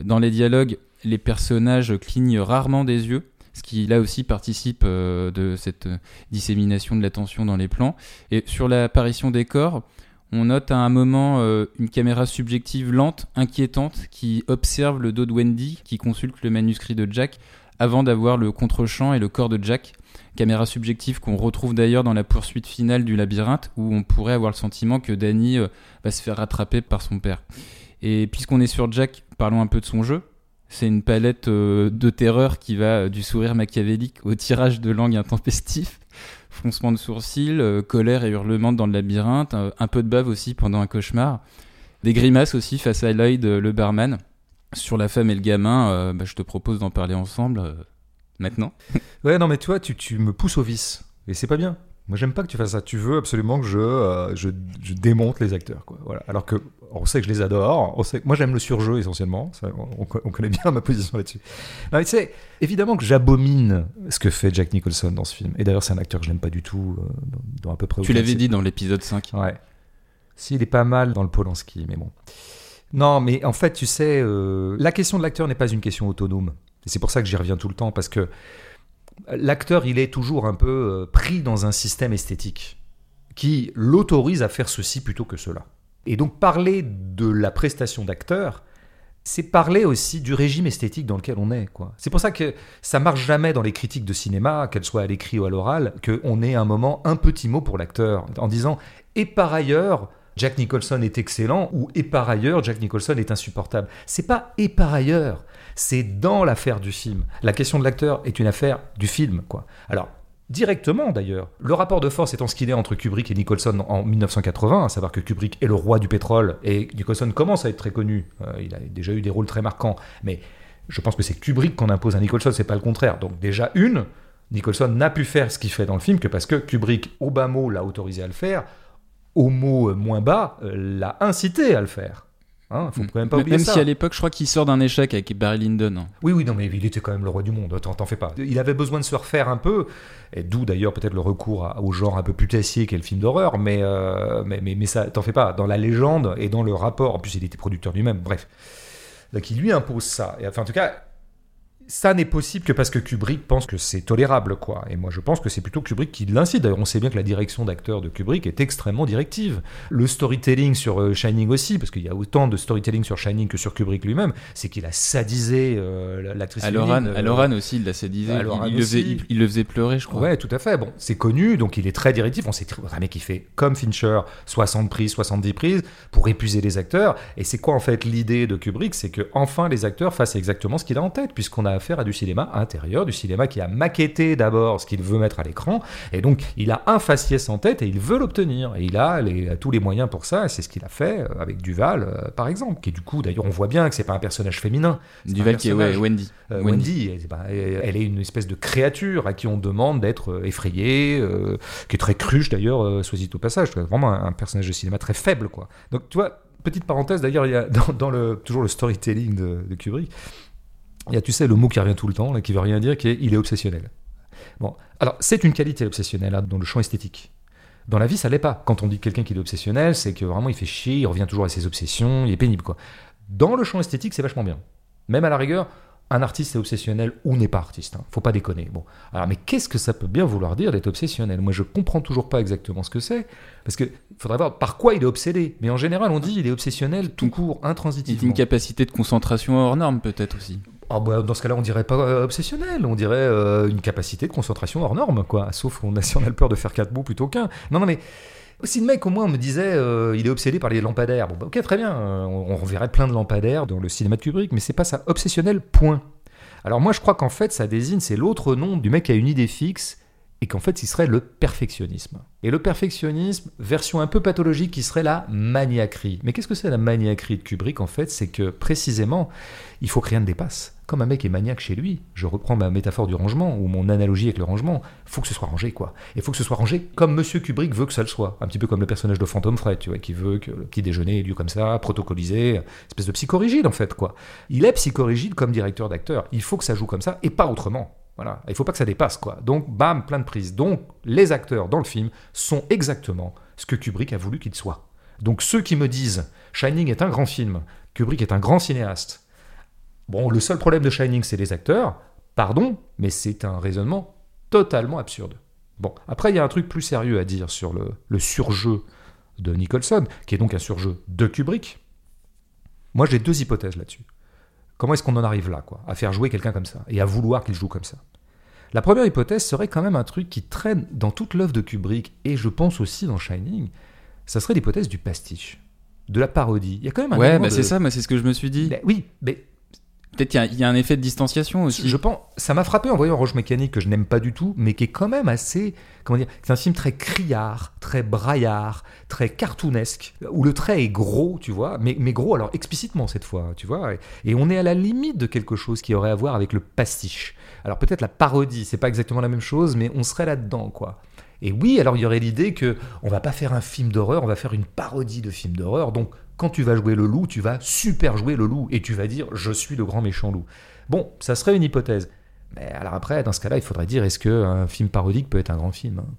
Dans les dialogues, les personnages clignent rarement des yeux, ce qui là aussi participe euh, de cette euh, dissémination de l'attention dans les plans. Et sur l'apparition des corps, on note à un moment une caméra subjective lente, inquiétante, qui observe le dos de Wendy, qui consulte le manuscrit de Jack, avant d'avoir le contre-champ et le corps de Jack. Caméra subjective qu'on retrouve d'ailleurs dans la poursuite finale du labyrinthe, où on pourrait avoir le sentiment que Danny euh, va se faire rattraper par son père. Et puisqu'on est sur Jack, parlons un peu de son jeu. C'est une palette euh, de terreur qui va euh, du sourire machiavélique au tirage de langue intempestif, (laughs) froncement de sourcils, colère et hurlements dans le labyrinthe, un peu de bave aussi pendant un cauchemar, des grimaces aussi face à Lloyd, le barman. Sur la femme et le gamin, euh, bah, je te propose d'en parler ensemble euh, maintenant. (laughs) Ouais, non, mais tu vois, tu, tu me pousses au vice. Et c'est pas bien. Moi, j'aime pas que tu fasses ça. Tu veux absolument que je, euh, je, je démonte les acteurs, quoi. Voilà. Alors que, On sait que je les adore. On sait... Moi, j'aime le surjeu essentiellement. on, connaît bien (laughs) ma position là-dessus. tu sais, évidemment que j'abomine ce que fait Jack Nicholson dans ce film. Et d'ailleurs, c'est un acteur que je n'aime pas du tout, euh, dans, à peu près. Tu l'avais dit dans l'épisode 5. Ouais. S'il est pas mal dans le Polanski, mais bon. Non, mais en fait, tu sais, euh, la question de l'acteur n'est pas une question autonome. C'est pour ça que j'y reviens tout le temps, parce que l'acteur, il est toujours un peu euh, pris dans un système esthétique qui l'autorise à faire ceci plutôt que cela. Et donc parler de la prestation d'acteur, c'est parler aussi du régime esthétique dans lequel on est. C'est pour ça que ça marche jamais dans les critiques de cinéma, qu'elles soient à l'écrit ou à l'oral, qu'on ait un moment, un petit mot pour l'acteur, en disant « et par ailleurs », Jack Nicholson est excellent ou et par ailleurs Jack Nicholson est insupportable. C'est pas et par ailleurs, c'est dans l'affaire du film. La question de l'acteur est une affaire du film quoi. Alors directement d'ailleurs. Le rapport de force étant ce qu'il est entre Kubrick et Nicholson en 1980, à savoir que Kubrick est le roi du pétrole et Nicholson commence à être très connu. Euh, il a déjà eu des rôles très marquants, mais je pense que c'est Kubrick qu'on impose à Nicholson, c'est pas le contraire. Donc déjà une, Nicholson n'a pu faire ce qu'il fait dans le film que parce que Kubrick, Obama l'a autorisé à le faire au mot moins bas, euh, l'a incité à le faire. Hein, faut même pas oublier même ça. si à l'époque, je crois qu'il sort d'un échec avec Barry Lyndon. Oui, oui, non, mais il était quand même le roi du monde, t'en fais pas. Il avait besoin de se refaire un peu, et d'où d'ailleurs peut-être le recours au genre un peu putassier qu'est le film d'horreur, mais, euh, mais, mais, mais, ça, t'en fais pas. Dans la légende et dans le rapport, en plus il était producteur lui-même, bref. Donc il lui impose ça. Et enfin, en tout cas, ça n'est possible que parce que Kubrick pense que c'est tolérable, quoi. Et moi, je pense que c'est plutôt Kubrick qui l'incite. D'ailleurs, on sait bien que la direction d'acteur de Kubrick est extrêmement directive. Le storytelling sur euh, Shining aussi, parce qu'il y a autant de storytelling sur Shining que sur Kubrick lui-même, c'est qu'il a sadisé euh, l'actrice Aloran, euh, aussi, il l'a sadisé. Il, il, le faisait, il, le faisait pleurer, je crois. Ouais, tout à fait. Bon, c'est connu, donc il est très directif. On sait un mec qui fait comme Fincher, 60 prises, 70 prises, pour épuiser les acteurs. Et c'est quoi en fait l'idée de Kubrick? C'est que enfin les acteurs fassent exactement ce qu'il a en tête, puisqu'on a faire à du cinéma intérieur, du cinéma qui a maquetté d'abord ce qu'il veut mettre à l'écran, et donc il a un faciès en tête et il veut l'obtenir, et il a tous les moyens pour ça, et c'est ce qu'il a fait euh, avec Duval, euh, par exemple, qui du coup, d'ailleurs, on voit bien que c'est pas un personnage féminin. Duval qui est Wendy. Euh, Wendy, elle, est une espèce de créature à qui on demande d'être effrayée, qui est très cruche d'ailleurs, soit dit au passage, vraiment un, personnage de cinéma très faible, quoi. Donc tu vois, petite parenthèse, d'ailleurs, il y a (laughs) dans, le, toujours le storytelling de, de Kubrick, il y a, tu sais, le mot qui revient tout le temps, là, qui veut rien dire, qui est il est obsessionnel. Bon, alors c'est une qualité obsessionnelle hein, dans le champ esthétique. Dans la vie, ça l'est pas. Quand on dit quelqu'un qui est obsessionnel, c'est que vraiment il fait chier, il revient toujours à ses obsessions, il est pénible quoi. Dans le champ esthétique, c'est vachement bien. Même à la rigueur, un artiste est obsessionnel ou n'est pas artiste. Hein. Faut pas déconner. Bon, alors mais qu'est-ce que ça peut bien vouloir dire d'être obsessionnel? Moi, je comprends toujours pas exactement ce que c'est, parce que faudrait voir par quoi il est obsédé. Mais en général, on dit il est obsessionnel tout court, intransitivement. Une capacité de concentration hors norme, peut-être aussi. Ah, bah, dans ce cas-là, on dirait pas euh, obsessionnel, on dirait euh, une capacité de concentration hors norme, quoi. Sauf qu'on a, (laughs) si on a peur de faire quatre mots plutôt qu'un. Non, non, mais si le mec au moins me disait euh, il est obsédé par les lampadaires, bon bah, ok très bien, on, on verrait plein de lampadaires dans le cinéma de Kubrick, mais c'est pas ça, obsessionnel point. Alors moi je crois qu'en fait ça désigne, c'est l'autre nom du mec qui a une idée fixe et qu'en fait, il serait le perfectionnisme. Et le perfectionnisme, version un peu pathologique, qui serait la maniaquerie. Mais qu'est-ce que c'est la maniaquerie de Kubrick En fait, c'est que précisément, il faut que rien ne dépasse. Comme un mec est maniaque chez lui, je reprends ma métaphore du rangement ou mon analogie avec le rangement, faut que ce soit rangé quoi. Il faut que ce soit rangé comme Monsieur Kubrick veut que ça le soit. Un petit peu comme le personnage de Phantom Fred, tu vois, qui veut que le petit déjeuner ait lieu comme ça, protocolisé, espèce de psychorigide en fait quoi. Il est psychorigide comme directeur d'acteur. Il faut que ça joue comme ça et pas autrement. Voilà. Il faut pas que ça dépasse, quoi. Donc, bam, plein de prises. Donc, les acteurs dans le film sont exactement ce que Kubrick a voulu qu'ils soient. Donc, ceux qui me disent Shining est un grand film, Kubrick est un grand cinéaste. Bon, le seul problème de Shining, c'est les acteurs. Pardon, mais c'est un raisonnement totalement absurde. Bon, après, il y a un truc plus sérieux à dire sur le, le surjeu de Nicholson, qui est donc un surjeu de Kubrick. Moi, j'ai deux hypothèses là-dessus. Comment est-ce qu'on en arrive là, quoi, à faire jouer quelqu'un comme ça et à vouloir qu'il joue comme ça? La première hypothèse serait quand même un truc qui traîne dans toute l'œuvre de Kubrick et je pense aussi dans Shining. Ça serait l'hypothèse du pastiche, de la parodie. Il y a quand même un ouais, bah c'est ça, mais c'est ce que je me suis dit. Ben oui, mais Peut-être qu'il y, a un effet de distanciation aussi. Je pense, ça m'a frappé en voyant Roche Mécanique que je n'aime pas du tout, mais qui est quand même assez, comment dire, c'est un film très criard, très braillard, très cartoonesque, où le trait est gros, tu vois, mais, gros alors explicitement cette fois, tu vois, et, on est à la limite de quelque chose qui aurait à voir avec le pastiche. Alors peut-être la parodie, c'est pas exactement la même chose, mais on serait là-dedans, quoi. Et oui, alors il y aurait l'idée que on va pas faire un film d'horreur, on va faire une parodie de film d'horreur. Donc quand tu vas jouer le loup, tu vas super jouer le loup et tu vas dire je suis le grand méchant loup. Bon, ça serait une hypothèse. Mais alors après, dans ce cas-là, il faudrait dire est-ce qu'un film parodique peut être un grand film hein?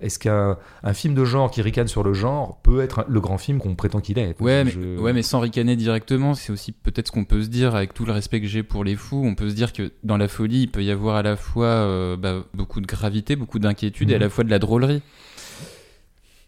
Est-ce qu'un film de genre qui ricane sur le genre peut être le grand film qu'on prétend qu'il est? Ouais mais, ouais, mais sans ricaner directement, c'est aussi peut-être ce qu'on peut se dire avec tout le respect que j'ai pour les fous. On peut se dire que dans la folie, il peut y avoir à la fois euh, bah, beaucoup de gravité, beaucoup d'inquiétude et à mhm. la fois de la drôlerie.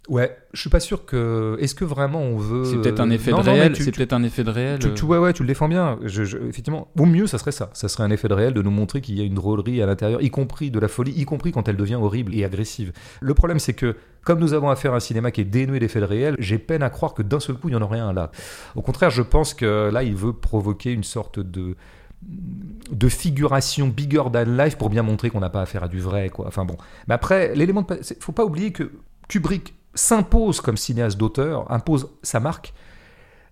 Ouais, je suis pas sûr que. Est-ce que vraiment on veut. C'est peut-être un effet de réel. C'est peut-être un effet de réel. Tu, ouais, ouais, tu le défends bien. Je, effectivement, au mieux, ça serait ça. Ça serait un effet de réel de nous montrer qu'il y a une drôlerie à l'intérieur, y compris de la folie, y compris quand elle devient horrible et agressive. Le problème, c'est que comme nous avons affaire à un cinéma qui est dénué d'effets de réel, j'ai peine à croire que d'un seul coup il y en aurait un là. Au contraire, je pense que là, il veut provoquer une sorte de de figuration bigger than life pour bien montrer qu'on n'a pas affaire à du vrai quoi. Enfin bon. Mais après l'élément de faut pas oublier que Kubrick s'impose comme cinéaste d'auteur, impose sa marque,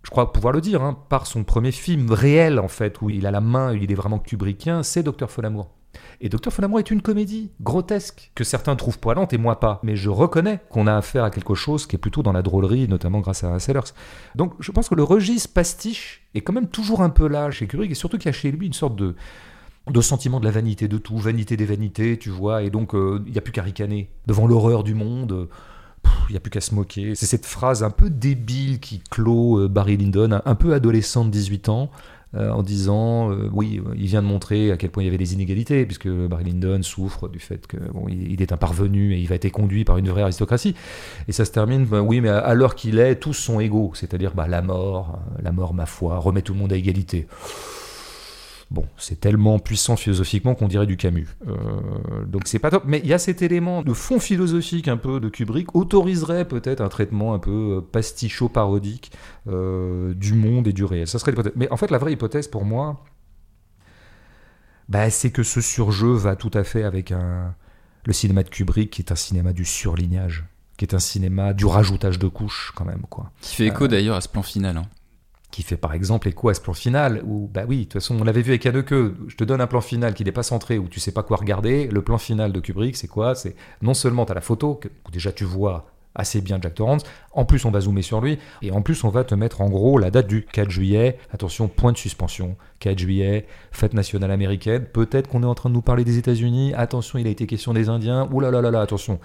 je crois pouvoir le dire, hein, par son premier film réel en fait, où il a la main, il est vraiment kubrickien, c'est Docteur Folamour. Et Docteur Folamour est une comédie grotesque, que certains trouvent poilante et moi pas. Mais je reconnais qu'on a affaire à quelque chose qui est plutôt dans la drôlerie, notamment grâce à Sellers. Donc je pense que le registre pastiche est quand même toujours un peu là chez Kubrick, et surtout qu'il y a chez lui une sorte de, de sentiment de la vanité de tout, vanité des vanités, tu vois, et donc euh, il n'y a plus qu'à ricaner devant l'horreur du monde il n'y a plus qu'à se moquer. C'est cette phrase un peu débile qui clôt euh, Barry Lyndon, un peu adolescent de 18 ans, euh, en disant euh, oui, il vient de montrer à quel point il y avait des inégalités, puisque Barry Lyndon souffre du fait que bon, il, est un parvenu et il va être conduit par une vraie aristocratie. Et ça se termine, ben oui, mais à, l'heure qu'il est, tous sont égaux, c'est-à-dire bah, la mort, la mort, ma foi, remet tout le monde à égalité. Bon, c'est tellement puissant philosophiquement qu'on dirait du Camus. Euh, donc c'est pas top. Mais il y a cet élément de fond philosophique un peu de Kubrick, autoriserait peut-être un traitement un peu euh, pasticho-parodique euh, du monde et du réel. Ça serait l'hypothèse. Mais en fait, la vraie hypothèse pour moi, bah, c'est que ce surjeu va tout à fait avec un... le cinéma de Kubrick, qui est un cinéma du surlignage qui est un cinéma du rajoutage de couches quand même quoi. Qui fait écho d'ailleurs à ce plan final. Hein qui fait par exemple écho à ce plan final, où, bah oui, de toute façon, on l'avait vu avec Haneke, je te donne un plan final qui n'est pas centré, où tu sais pas quoi regarder, le plan final de Kubrick, c'est quoi? C'est non seulement tu as la photo, que, déjà tu vois assez bien Jack Torrance, en plus on va zoomer sur lui, et en plus on va te mettre en gros la date du 4 juillet, attention, point de suspension, 4 juillet, fête nationale américaine, peut-être qu'on est en train de nous parler des États-Unis, attention, il a été question des Indiens, oulala, là là là, attention,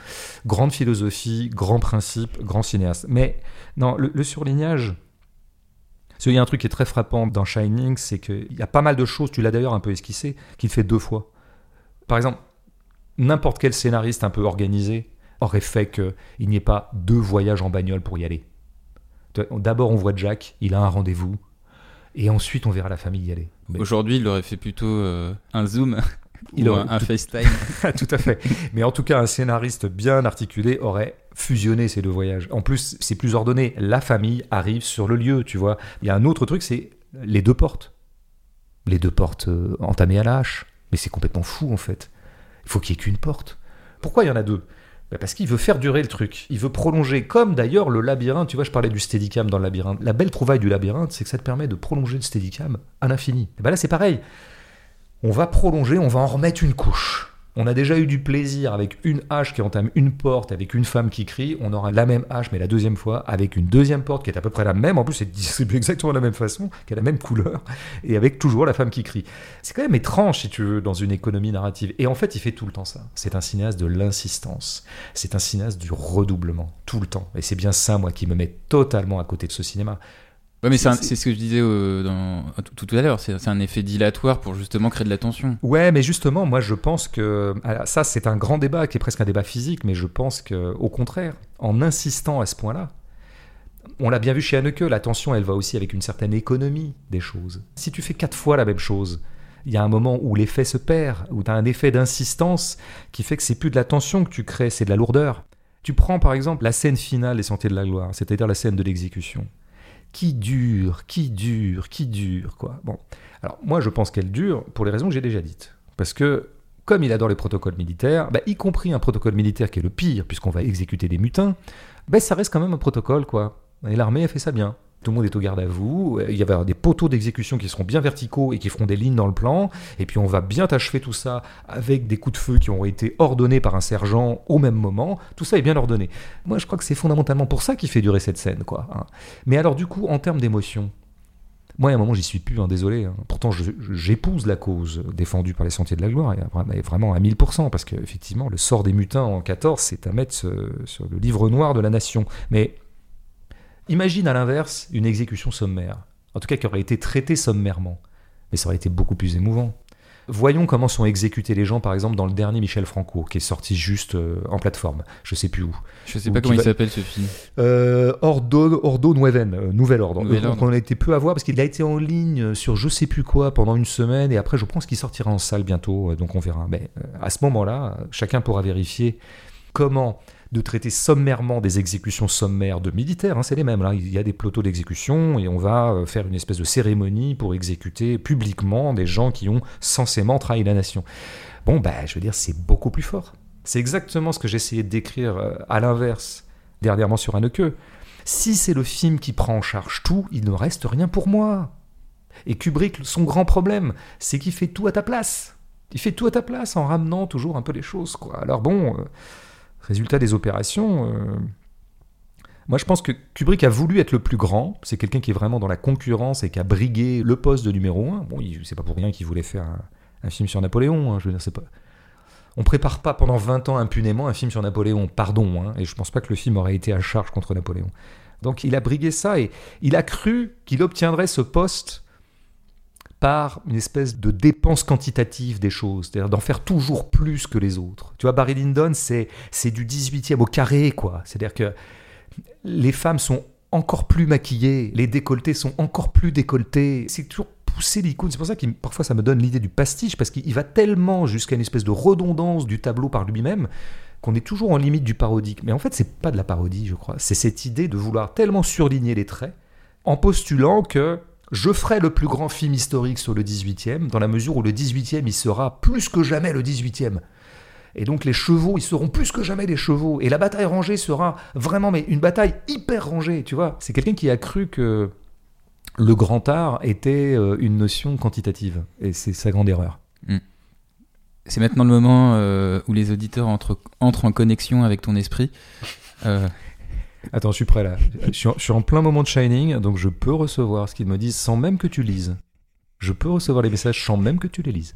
grande philosophie, grand principe, grand cinéaste. Mais non, le surlignage il y a un truc qui est très frappant dans Shining, c'est qu'il y a pas mal de choses, tu l'as d'ailleurs un peu esquissé, qu'il fait deux fois. Par exemple, n'importe quel scénariste un peu organisé aurait fait qu'il n'y ait pas deux voyages en bagnole pour y aller. D'abord, on voit Jack, il a un rendez-vous, et ensuite, on verra la famille y aller. Aujourd'hui, il aurait fait plutôt euh, un zoom il (laughs) aurait un, FaceTime. (laughs) tout à fait. Mais en tout cas, un scénariste bien articulé aurait fusionné ces deux voyages. En plus, c'est plus ordonné. La famille arrive sur le lieu, tu vois. Il y a un autre truc, c'est les deux portes. Les deux portes euh, entamées à la. Mais c'est complètement fou, en fait. Il faut qu'il n'y ait qu'une porte. Pourquoi il y en a deux? Bah, parce qu'il veut faire durer le truc. Il veut prolonger, comme d'ailleurs le labyrinthe. Tu vois, je parlais du steadicam dans le labyrinthe. La belle trouvaille du labyrinthe, c'est que ça te permet de prolonger le steadicam à l'infini. Et ben là, c'est pareil on va prolonger, on va en remettre une couche. On a déjà eu du plaisir avec une hache qui entame une porte, avec une femme qui crie. On aura la même hache, mais la deuxième fois, avec une deuxième porte qui est à peu près la même. En plus, c'est (laughs) distribué exactement de la même façon, qui a la même couleur, et avec toujours la femme qui crie. C'est quand même étrange, si tu veux, dans une économie narrative. Et en fait, il fait tout le temps ça. C'est un cinéaste de l'insistance. C'est un cinéaste du redoublement, tout le temps. Et c'est bien ça, moi, qui me met totalement à côté de ce cinéma. Ouais, mais c'est ce que je disais euh, dans, tout, à l'heure. C'est un effet dilatoire pour justement créer de l'attention. Ouais, mais justement, moi, je pense que ça, c'est un grand débat qui est presque un débat physique, mais je pense que, au contraire, en insistant à ce point-là, on l'a bien vu chez Haneke, l'attention, elle va aussi avec une certaine économie des choses. Si tu fais quatre fois la même chose, il y a un moment où l'effet se perd, où tu as un effet d'insistance qui fait que c'est plus de l'attention que tu crées, c'est de la lourdeur. Tu prends par exemple la scène finale des Sentiers de la Gloire, c'est-à-dire la scène de l'exécution qui dure, qui dure, qui dure, quoi. Bon, alors moi je pense qu'elle dure pour les raisons que j'ai déjà dites. Parce que, comme il adore les protocoles militaires, bah, y compris un protocole militaire qui est le pire, puisqu'on va exécuter des mutins, bah, ça reste quand même un protocole, quoi. Et l'armée a fait ça bien. Tout le monde est au garde à vous, il y avoir des poteaux d'exécution qui seront bien verticaux et qui feront des lignes dans le plan, et puis on va bien achever tout ça avec des coups de feu qui ont été ordonnés par un sergent au même moment, tout ça est bien ordonné. Moi je crois que c'est fondamentalement pour ça qu'il fait durer cette scène. quoi. Hein. Mais alors du coup, en termes d'émotion, moi, à un moment, j'y suis plus, hein, désolé. Hein. Pourtant, j'épouse la cause défendue par les Sentiers de la Gloire, et vraiment à 1000%, parce qu'effectivement, le sort des mutins en 14, c'est à mettre sur le livre noir de la nation. Mais Imagine à l'inverse une exécution sommaire, en tout cas qui aurait été traitée sommairement, mais ça aurait été beaucoup plus émouvant. Voyons comment sont exécutés les gens, par exemple, dans le dernier Michel Franco, qui est sorti juste euh, en plateforme. Je sais plus où. Je sais pas comment il s'appelle ce film. Euh, Ordo, Ordo Nueven, euh, Nouvel Ordre. Donc on a été peu à voir parce qu'il a été en ligne sur je sais plus quoi pendant une semaine et après je pense qu'il sortira en salle bientôt, donc on verra. Mais à ce moment-là, chacun pourra vérifier comment de traiter sommairement des exécutions sommaires de militaires, hein, c'est les mêmes. Là. Il y a des plateaux d'exécution et on va euh, faire une espèce de cérémonie pour exécuter publiquement des gens qui ont censément trahi la nation. Bon, bah, je veux dire, c'est beaucoup plus fort. C'est exactement ce que j'essayais de décrire euh, à l'inverse dernièrement sur un queue. Si c'est le film qui prend en charge tout, il ne reste rien pour moi. Et Kubrick, son grand problème, c'est qu'il fait tout à ta place. Il fait tout à ta place en ramenant toujours un peu les choses. Alors bon, euh, Résultat des opérations, euh, moi je pense que Kubrick a voulu être le plus grand. C'est quelqu'un qui est vraiment dans la concurrence et qui a brigué le poste de numéro un. Bon, c'est pas pour rien qu'il voulait faire un, film sur Napoléon. Hein, je veux dire, pas. On prépare pas pendant 20 ans impunément un film sur Napoléon, pardon, hein, et je pense pas que le film aurait été à charge contre Napoléon. Donc il a brigué ça et il a cru qu'il obtiendrait ce poste par une espèce de dépense quantitative des choses, c'est-à-dire d'en faire toujours plus que les autres. Tu vois, Barry Lyndon, c'est, c'est du 18e au carré, quoi. C'est-à-dire que les femmes sont encore plus maquillées, les décolletés sont encore plus décolletés. C'est toujours poussé l'icône. C'est pour ça que parfois ça me donne l'idée du pastiche, parce qu'il va tellement jusqu'à une espèce de redondance du tableau par lui-même qu'on est toujours en limite du parodique. Mais en fait, c'est pas de la parodie, je crois. C'est cette idée de vouloir tellement surligner les traits en postulant que je ferai le plus grand film historique sur le 18e, dans la mesure où le 18e, il sera plus que jamais le 18e. Et donc les chevaux, ils seront plus que jamais des chevaux. Et la bataille rangée sera vraiment, mais une bataille hyper rangée, tu vois. C'est quelqu'un qui a cru que le grand art était euh, une notion quantitative. Et c'est sa grande erreur. Hmm. C'est maintenant le moment euh, où les auditeurs entrent, en connexion avec ton esprit. Euh, Attends, je suis prêt là. Je suis, en, plein moment de Shining, donc je peux recevoir ce qu'ils me disent sans même que tu lises. Je peux recevoir les messages sans même que tu les lises.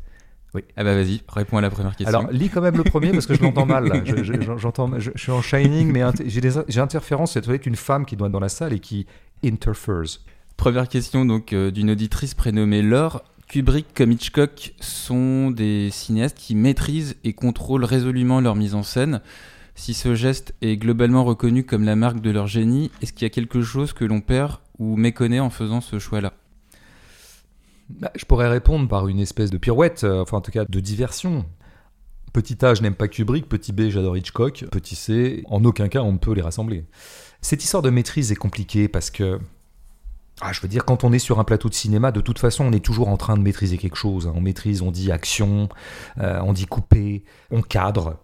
Oui. Ah bah vas-y, réponds à la première question. Alors lis quand même le premier parce que je l'entends mal. Là. Je, (laughs) j'entends, je, suis en Shining, mais j'ai, des, j'ai interférence. C'est une femme qui doit être dans la salle et qui interferes. Première question donc euh, d'une auditrice prénommée Laure. Kubrick comme Hitchcock sont des cinéastes qui maîtrisent et contrôlent résolument leur mise en scène. Si ce geste est globalement reconnu comme la marque de leur génie, est-ce qu'il y a quelque chose que l'on perd ou méconnaît en faisant ce choix-là? Bah, Je pourrais répondre par une espèce de pirouette, euh, enfin en tout cas de diversion. Petit A, je n'aime pas Kubrick, petit B, j'adore Hitchcock, petit C, en aucun cas on ne peut les rassembler. Cette histoire de maîtrise est compliquée parce que ah, je veux dire, quand on est sur un plateau de cinéma, de toute façon, on est toujours en train de maîtriser quelque chose. Hein. On maîtrise, on dit action, euh, on dit couper, on cadre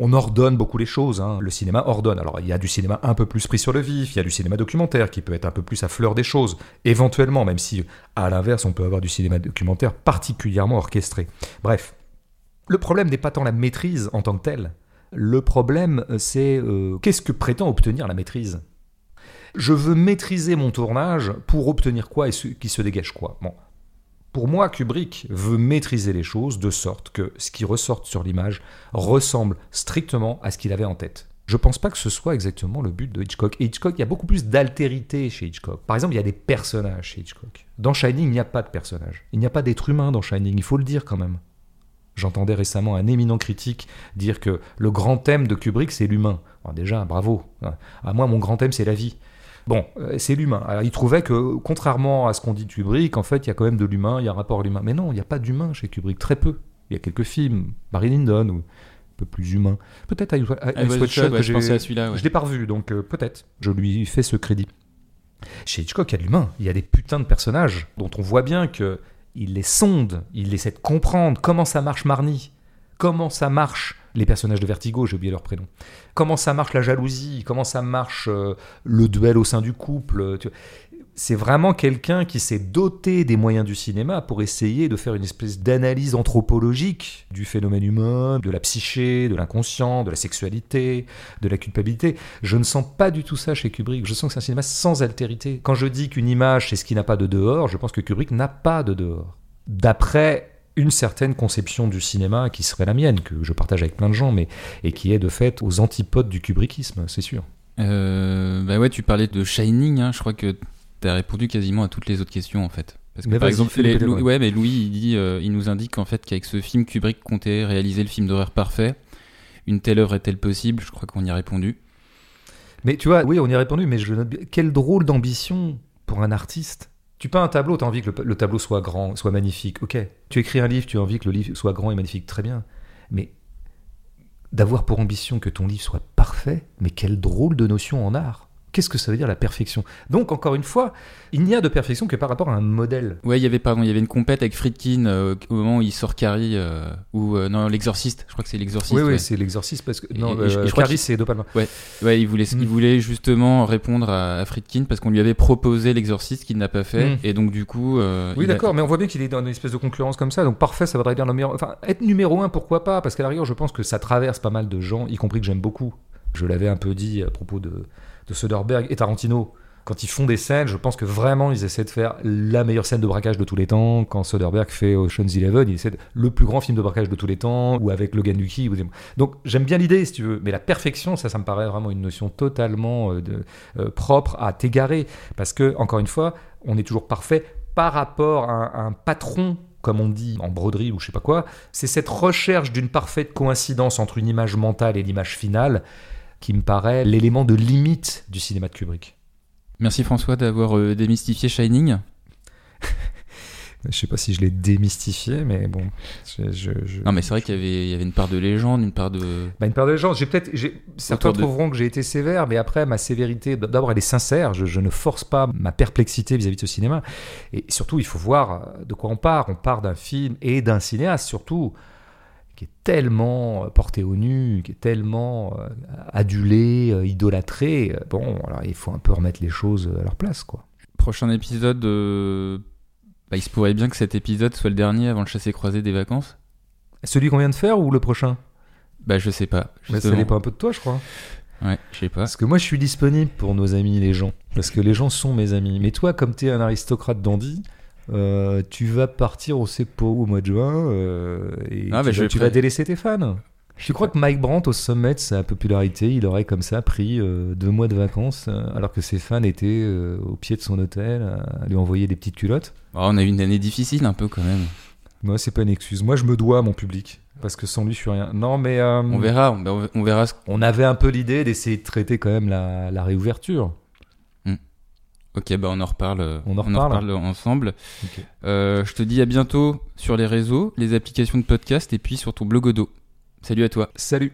on ordonne beaucoup les choses. Hein. Le cinéma ordonne. Alors il y a du cinéma un peu plus pris sur le vif, il y a du cinéma documentaire qui peut être un peu plus à fleur des choses, éventuellement, même si à l'inverse on peut avoir du cinéma documentaire particulièrement orchestré. Bref, le problème n'est pas tant la maîtrise en tant que telle. Le problème, c'est euh, qu'est-ce que prétend obtenir la maîtrise? Je veux maîtriser mon tournage pour obtenir quoi et ce qui se dégage quoi? Pour moi, Kubrick veut maîtriser les choses de sorte que ce qui ressort sur l'image ressemble strictement à ce qu'il avait en tête. Je pense pas que ce soit exactement le but de Hitchcock. Et Hitchcock, il y a beaucoup plus d'altérité chez Hitchcock. Par exemple, il y a des personnages chez Hitchcock. Dans Shining, il n'y a pas de personnages. Il n'y a pas d'être humain dans Shining, il faut le dire quand même. J'entendais récemment un éminent critique dire que le grand thème de Kubrick, c'est l'humain. déjà, bravo. À moi, mon grand thème, c'est la vie. Bon, euh, c'est l'humain. Alors, il trouvait que, contrairement à ce qu'on dit de Kubrick, en fait, il y a quand même de l'humain, il y a un rapport à l'humain. Mais non, il n'y a pas d'humain chez Kubrick, très peu. Il y a quelques films, Barry Lyndon, ou un peu plus humain. Peut-être Watch que j'ai... Je l'ai pas revu, donc euh, peut-être. Je lui fais ce crédit. Chez Hitchcock, il y a de l'humain. Il y a des putains de personnages dont on voit bien que il les sonde, il essaie de comprendre comment ça marche Marnie, comment ça marche les personnages de Vertigo, j'ai oublié leur prénom. Comment ça marche la jalousie? Comment ça marche euh, le duel au sein du couple c'est vraiment quelqu'un qui s'est doté des moyens du cinéma pour essayer de faire une espèce d'analyse anthropologique du phénomène humain, de la psyché, de l'inconscient, de la sexualité, de la culpabilité. Je ne sens pas du tout ça chez Kubrick. Je sens que c'est un cinéma sans altérité. Quand je dis qu'une image, c'est ce qui n'a pas de dehors, je pense que Kubrick n'a pas de dehors. D'après une certaine conception du cinéma qui serait la mienne, que je partage avec plein de gens, mais et qui est de fait aux antipodes du kubrickisme, c'est sûr. Euh, bah ouais, tu parlais de Shining, hein, je crois que tu as répondu quasiment à toutes les autres questions en fait. Parce que Mais par exemple, les- Lou- ouais. mais Louis, il, dit, euh, il nous indique qu'en fait qu'avec ce film, Kubrick comptait réaliser le film d'horreur parfait. Une telle œuvre est-elle possible? Je crois qu'on y a répondu. Mais tu vois, oui, on y a répondu, mais je quelle drôle d'ambition pour un artiste. Tu peins un tableau, tu as envie que le, le tableau soit grand, soit magnifique. Ok. Tu écris un livre, tu as envie que le livre soit grand et magnifique. Très bien. Mais d'avoir pour ambition que ton livre soit parfait, mais quelle drôle de notion en art. Qu'est-ce que ça veut dire la perfection? Donc, encore une fois, il n'y a de perfection que par rapport à un modèle. Ouais, il y avait pardon, il y avait une compète avec Friedkin euh, au moment où il sort Carrie euh, ou euh, non l'exorciste. Je crois que c'est l'exorciste. oui, oui, ouais. c'est l'exorcisme parce que. Et- Non, et je- et je crois Carrie, c'est De Palma. Ouais, il voulait, Mm. il voulait justement répondre à, à Friedkin parce qu'on lui avait proposé l'exorciste qu'il n'a pas fait Mm. et donc du coup. Oui, a- d'accord, mais on voit bien qu'il est dans une espèce de concurrence comme ça. Donc parfait, ça voudrait dire le numéro. Enfin, être numéro un, pourquoi pas? Parce qu'à la rigueur, je pense que ça traverse pas mal de gens, y compris que j'aime beaucoup. Je l'avais un peu dit à propos de, de Soderbergh et Tarantino. Quand ils font des scènes, je pense que vraiment ils essaient de faire la meilleure scène de braquage de tous les temps. Quand Soderbergh fait Ocean's Eleven, il essaie de, le plus grand film de braquage de tous les temps, ou avec Logan Lucky. ou Donc j'aime bien l'idée, si tu veux. Mais la perfection, ça, ça me paraît vraiment une notion totalement euh, euh, propre à t'égarer. Parce que, encore une fois, on est toujours parfait par rapport à un, à un patron comme on dit en broderie ou je sais pas quoi, c'est cette recherche d'une parfaite coïncidence entre une image mentale et l'image finale qui me paraît l'élément de limite du cinéma de Kubrick. Merci François d'avoir euh, démystifié Shining. (laughs) Je sais pas si je l'ai démystifié, mais bon, je, je- je- Non mais c'est vrai qu'il y avait, il y avait une part de légende, une part de. Bah, une paire de gens. J'ai peut-être, certains de- trouveront que j'ai été sévère, mais après ma sévérité, d'abord elle est sincère. Je, ne force pas ma perplexité vis-à-vis de ce cinéma. Et surtout, il faut voir de quoi on part. On part d'un film et d'un cinéaste surtout qui est tellement euh, porté au nu, qui est tellement euh, adulé, euh, idolâtré. Bon, alors il faut un peu remettre les choses à leur place, quoi. Prochain épisode, euh, bah, il se pourrait bien que cet épisode soit le dernier avant le chassé croisé des vacances. Celui qu'on vient de faire ou le prochain? Bah je sais pas. Mais Ça dépend un peu de toi, je crois. Ouais, je sais pas. Parce que moi, je suis disponible pour nos amis, les gens. Parce que les gens sont mes amis. Mais toi, comme tu es un aristocrate dandy, euh, tu vas partir au CEPO au mois de juin euh, et Ah, tu, je vas, tu vas délaisser tes fans. Tu crois que Mike Brandt, au sommet de sa popularité, il aurait comme ça pris euh, deux mois de vacances euh, alors que ses fans étaient euh, au pied de son hôtel à lui envoyer des petites culottes? Oh, on a eu une année difficile un peu quand même. Moi, c'est pas une excuse. Moi, je me dois à mon public. Parce que sans lui, je suis rien. Non, mais. On verra, on, on verra ce on avait un peu l'idée d'essayer de traiter quand même la, la réouverture. Ok, bah on en reparle, euh, On en reparle. ensemble. Euh, je te dis à bientôt sur les réseaux, les applications de podcast et puis sur ton blogodo. Salut à toi. Salut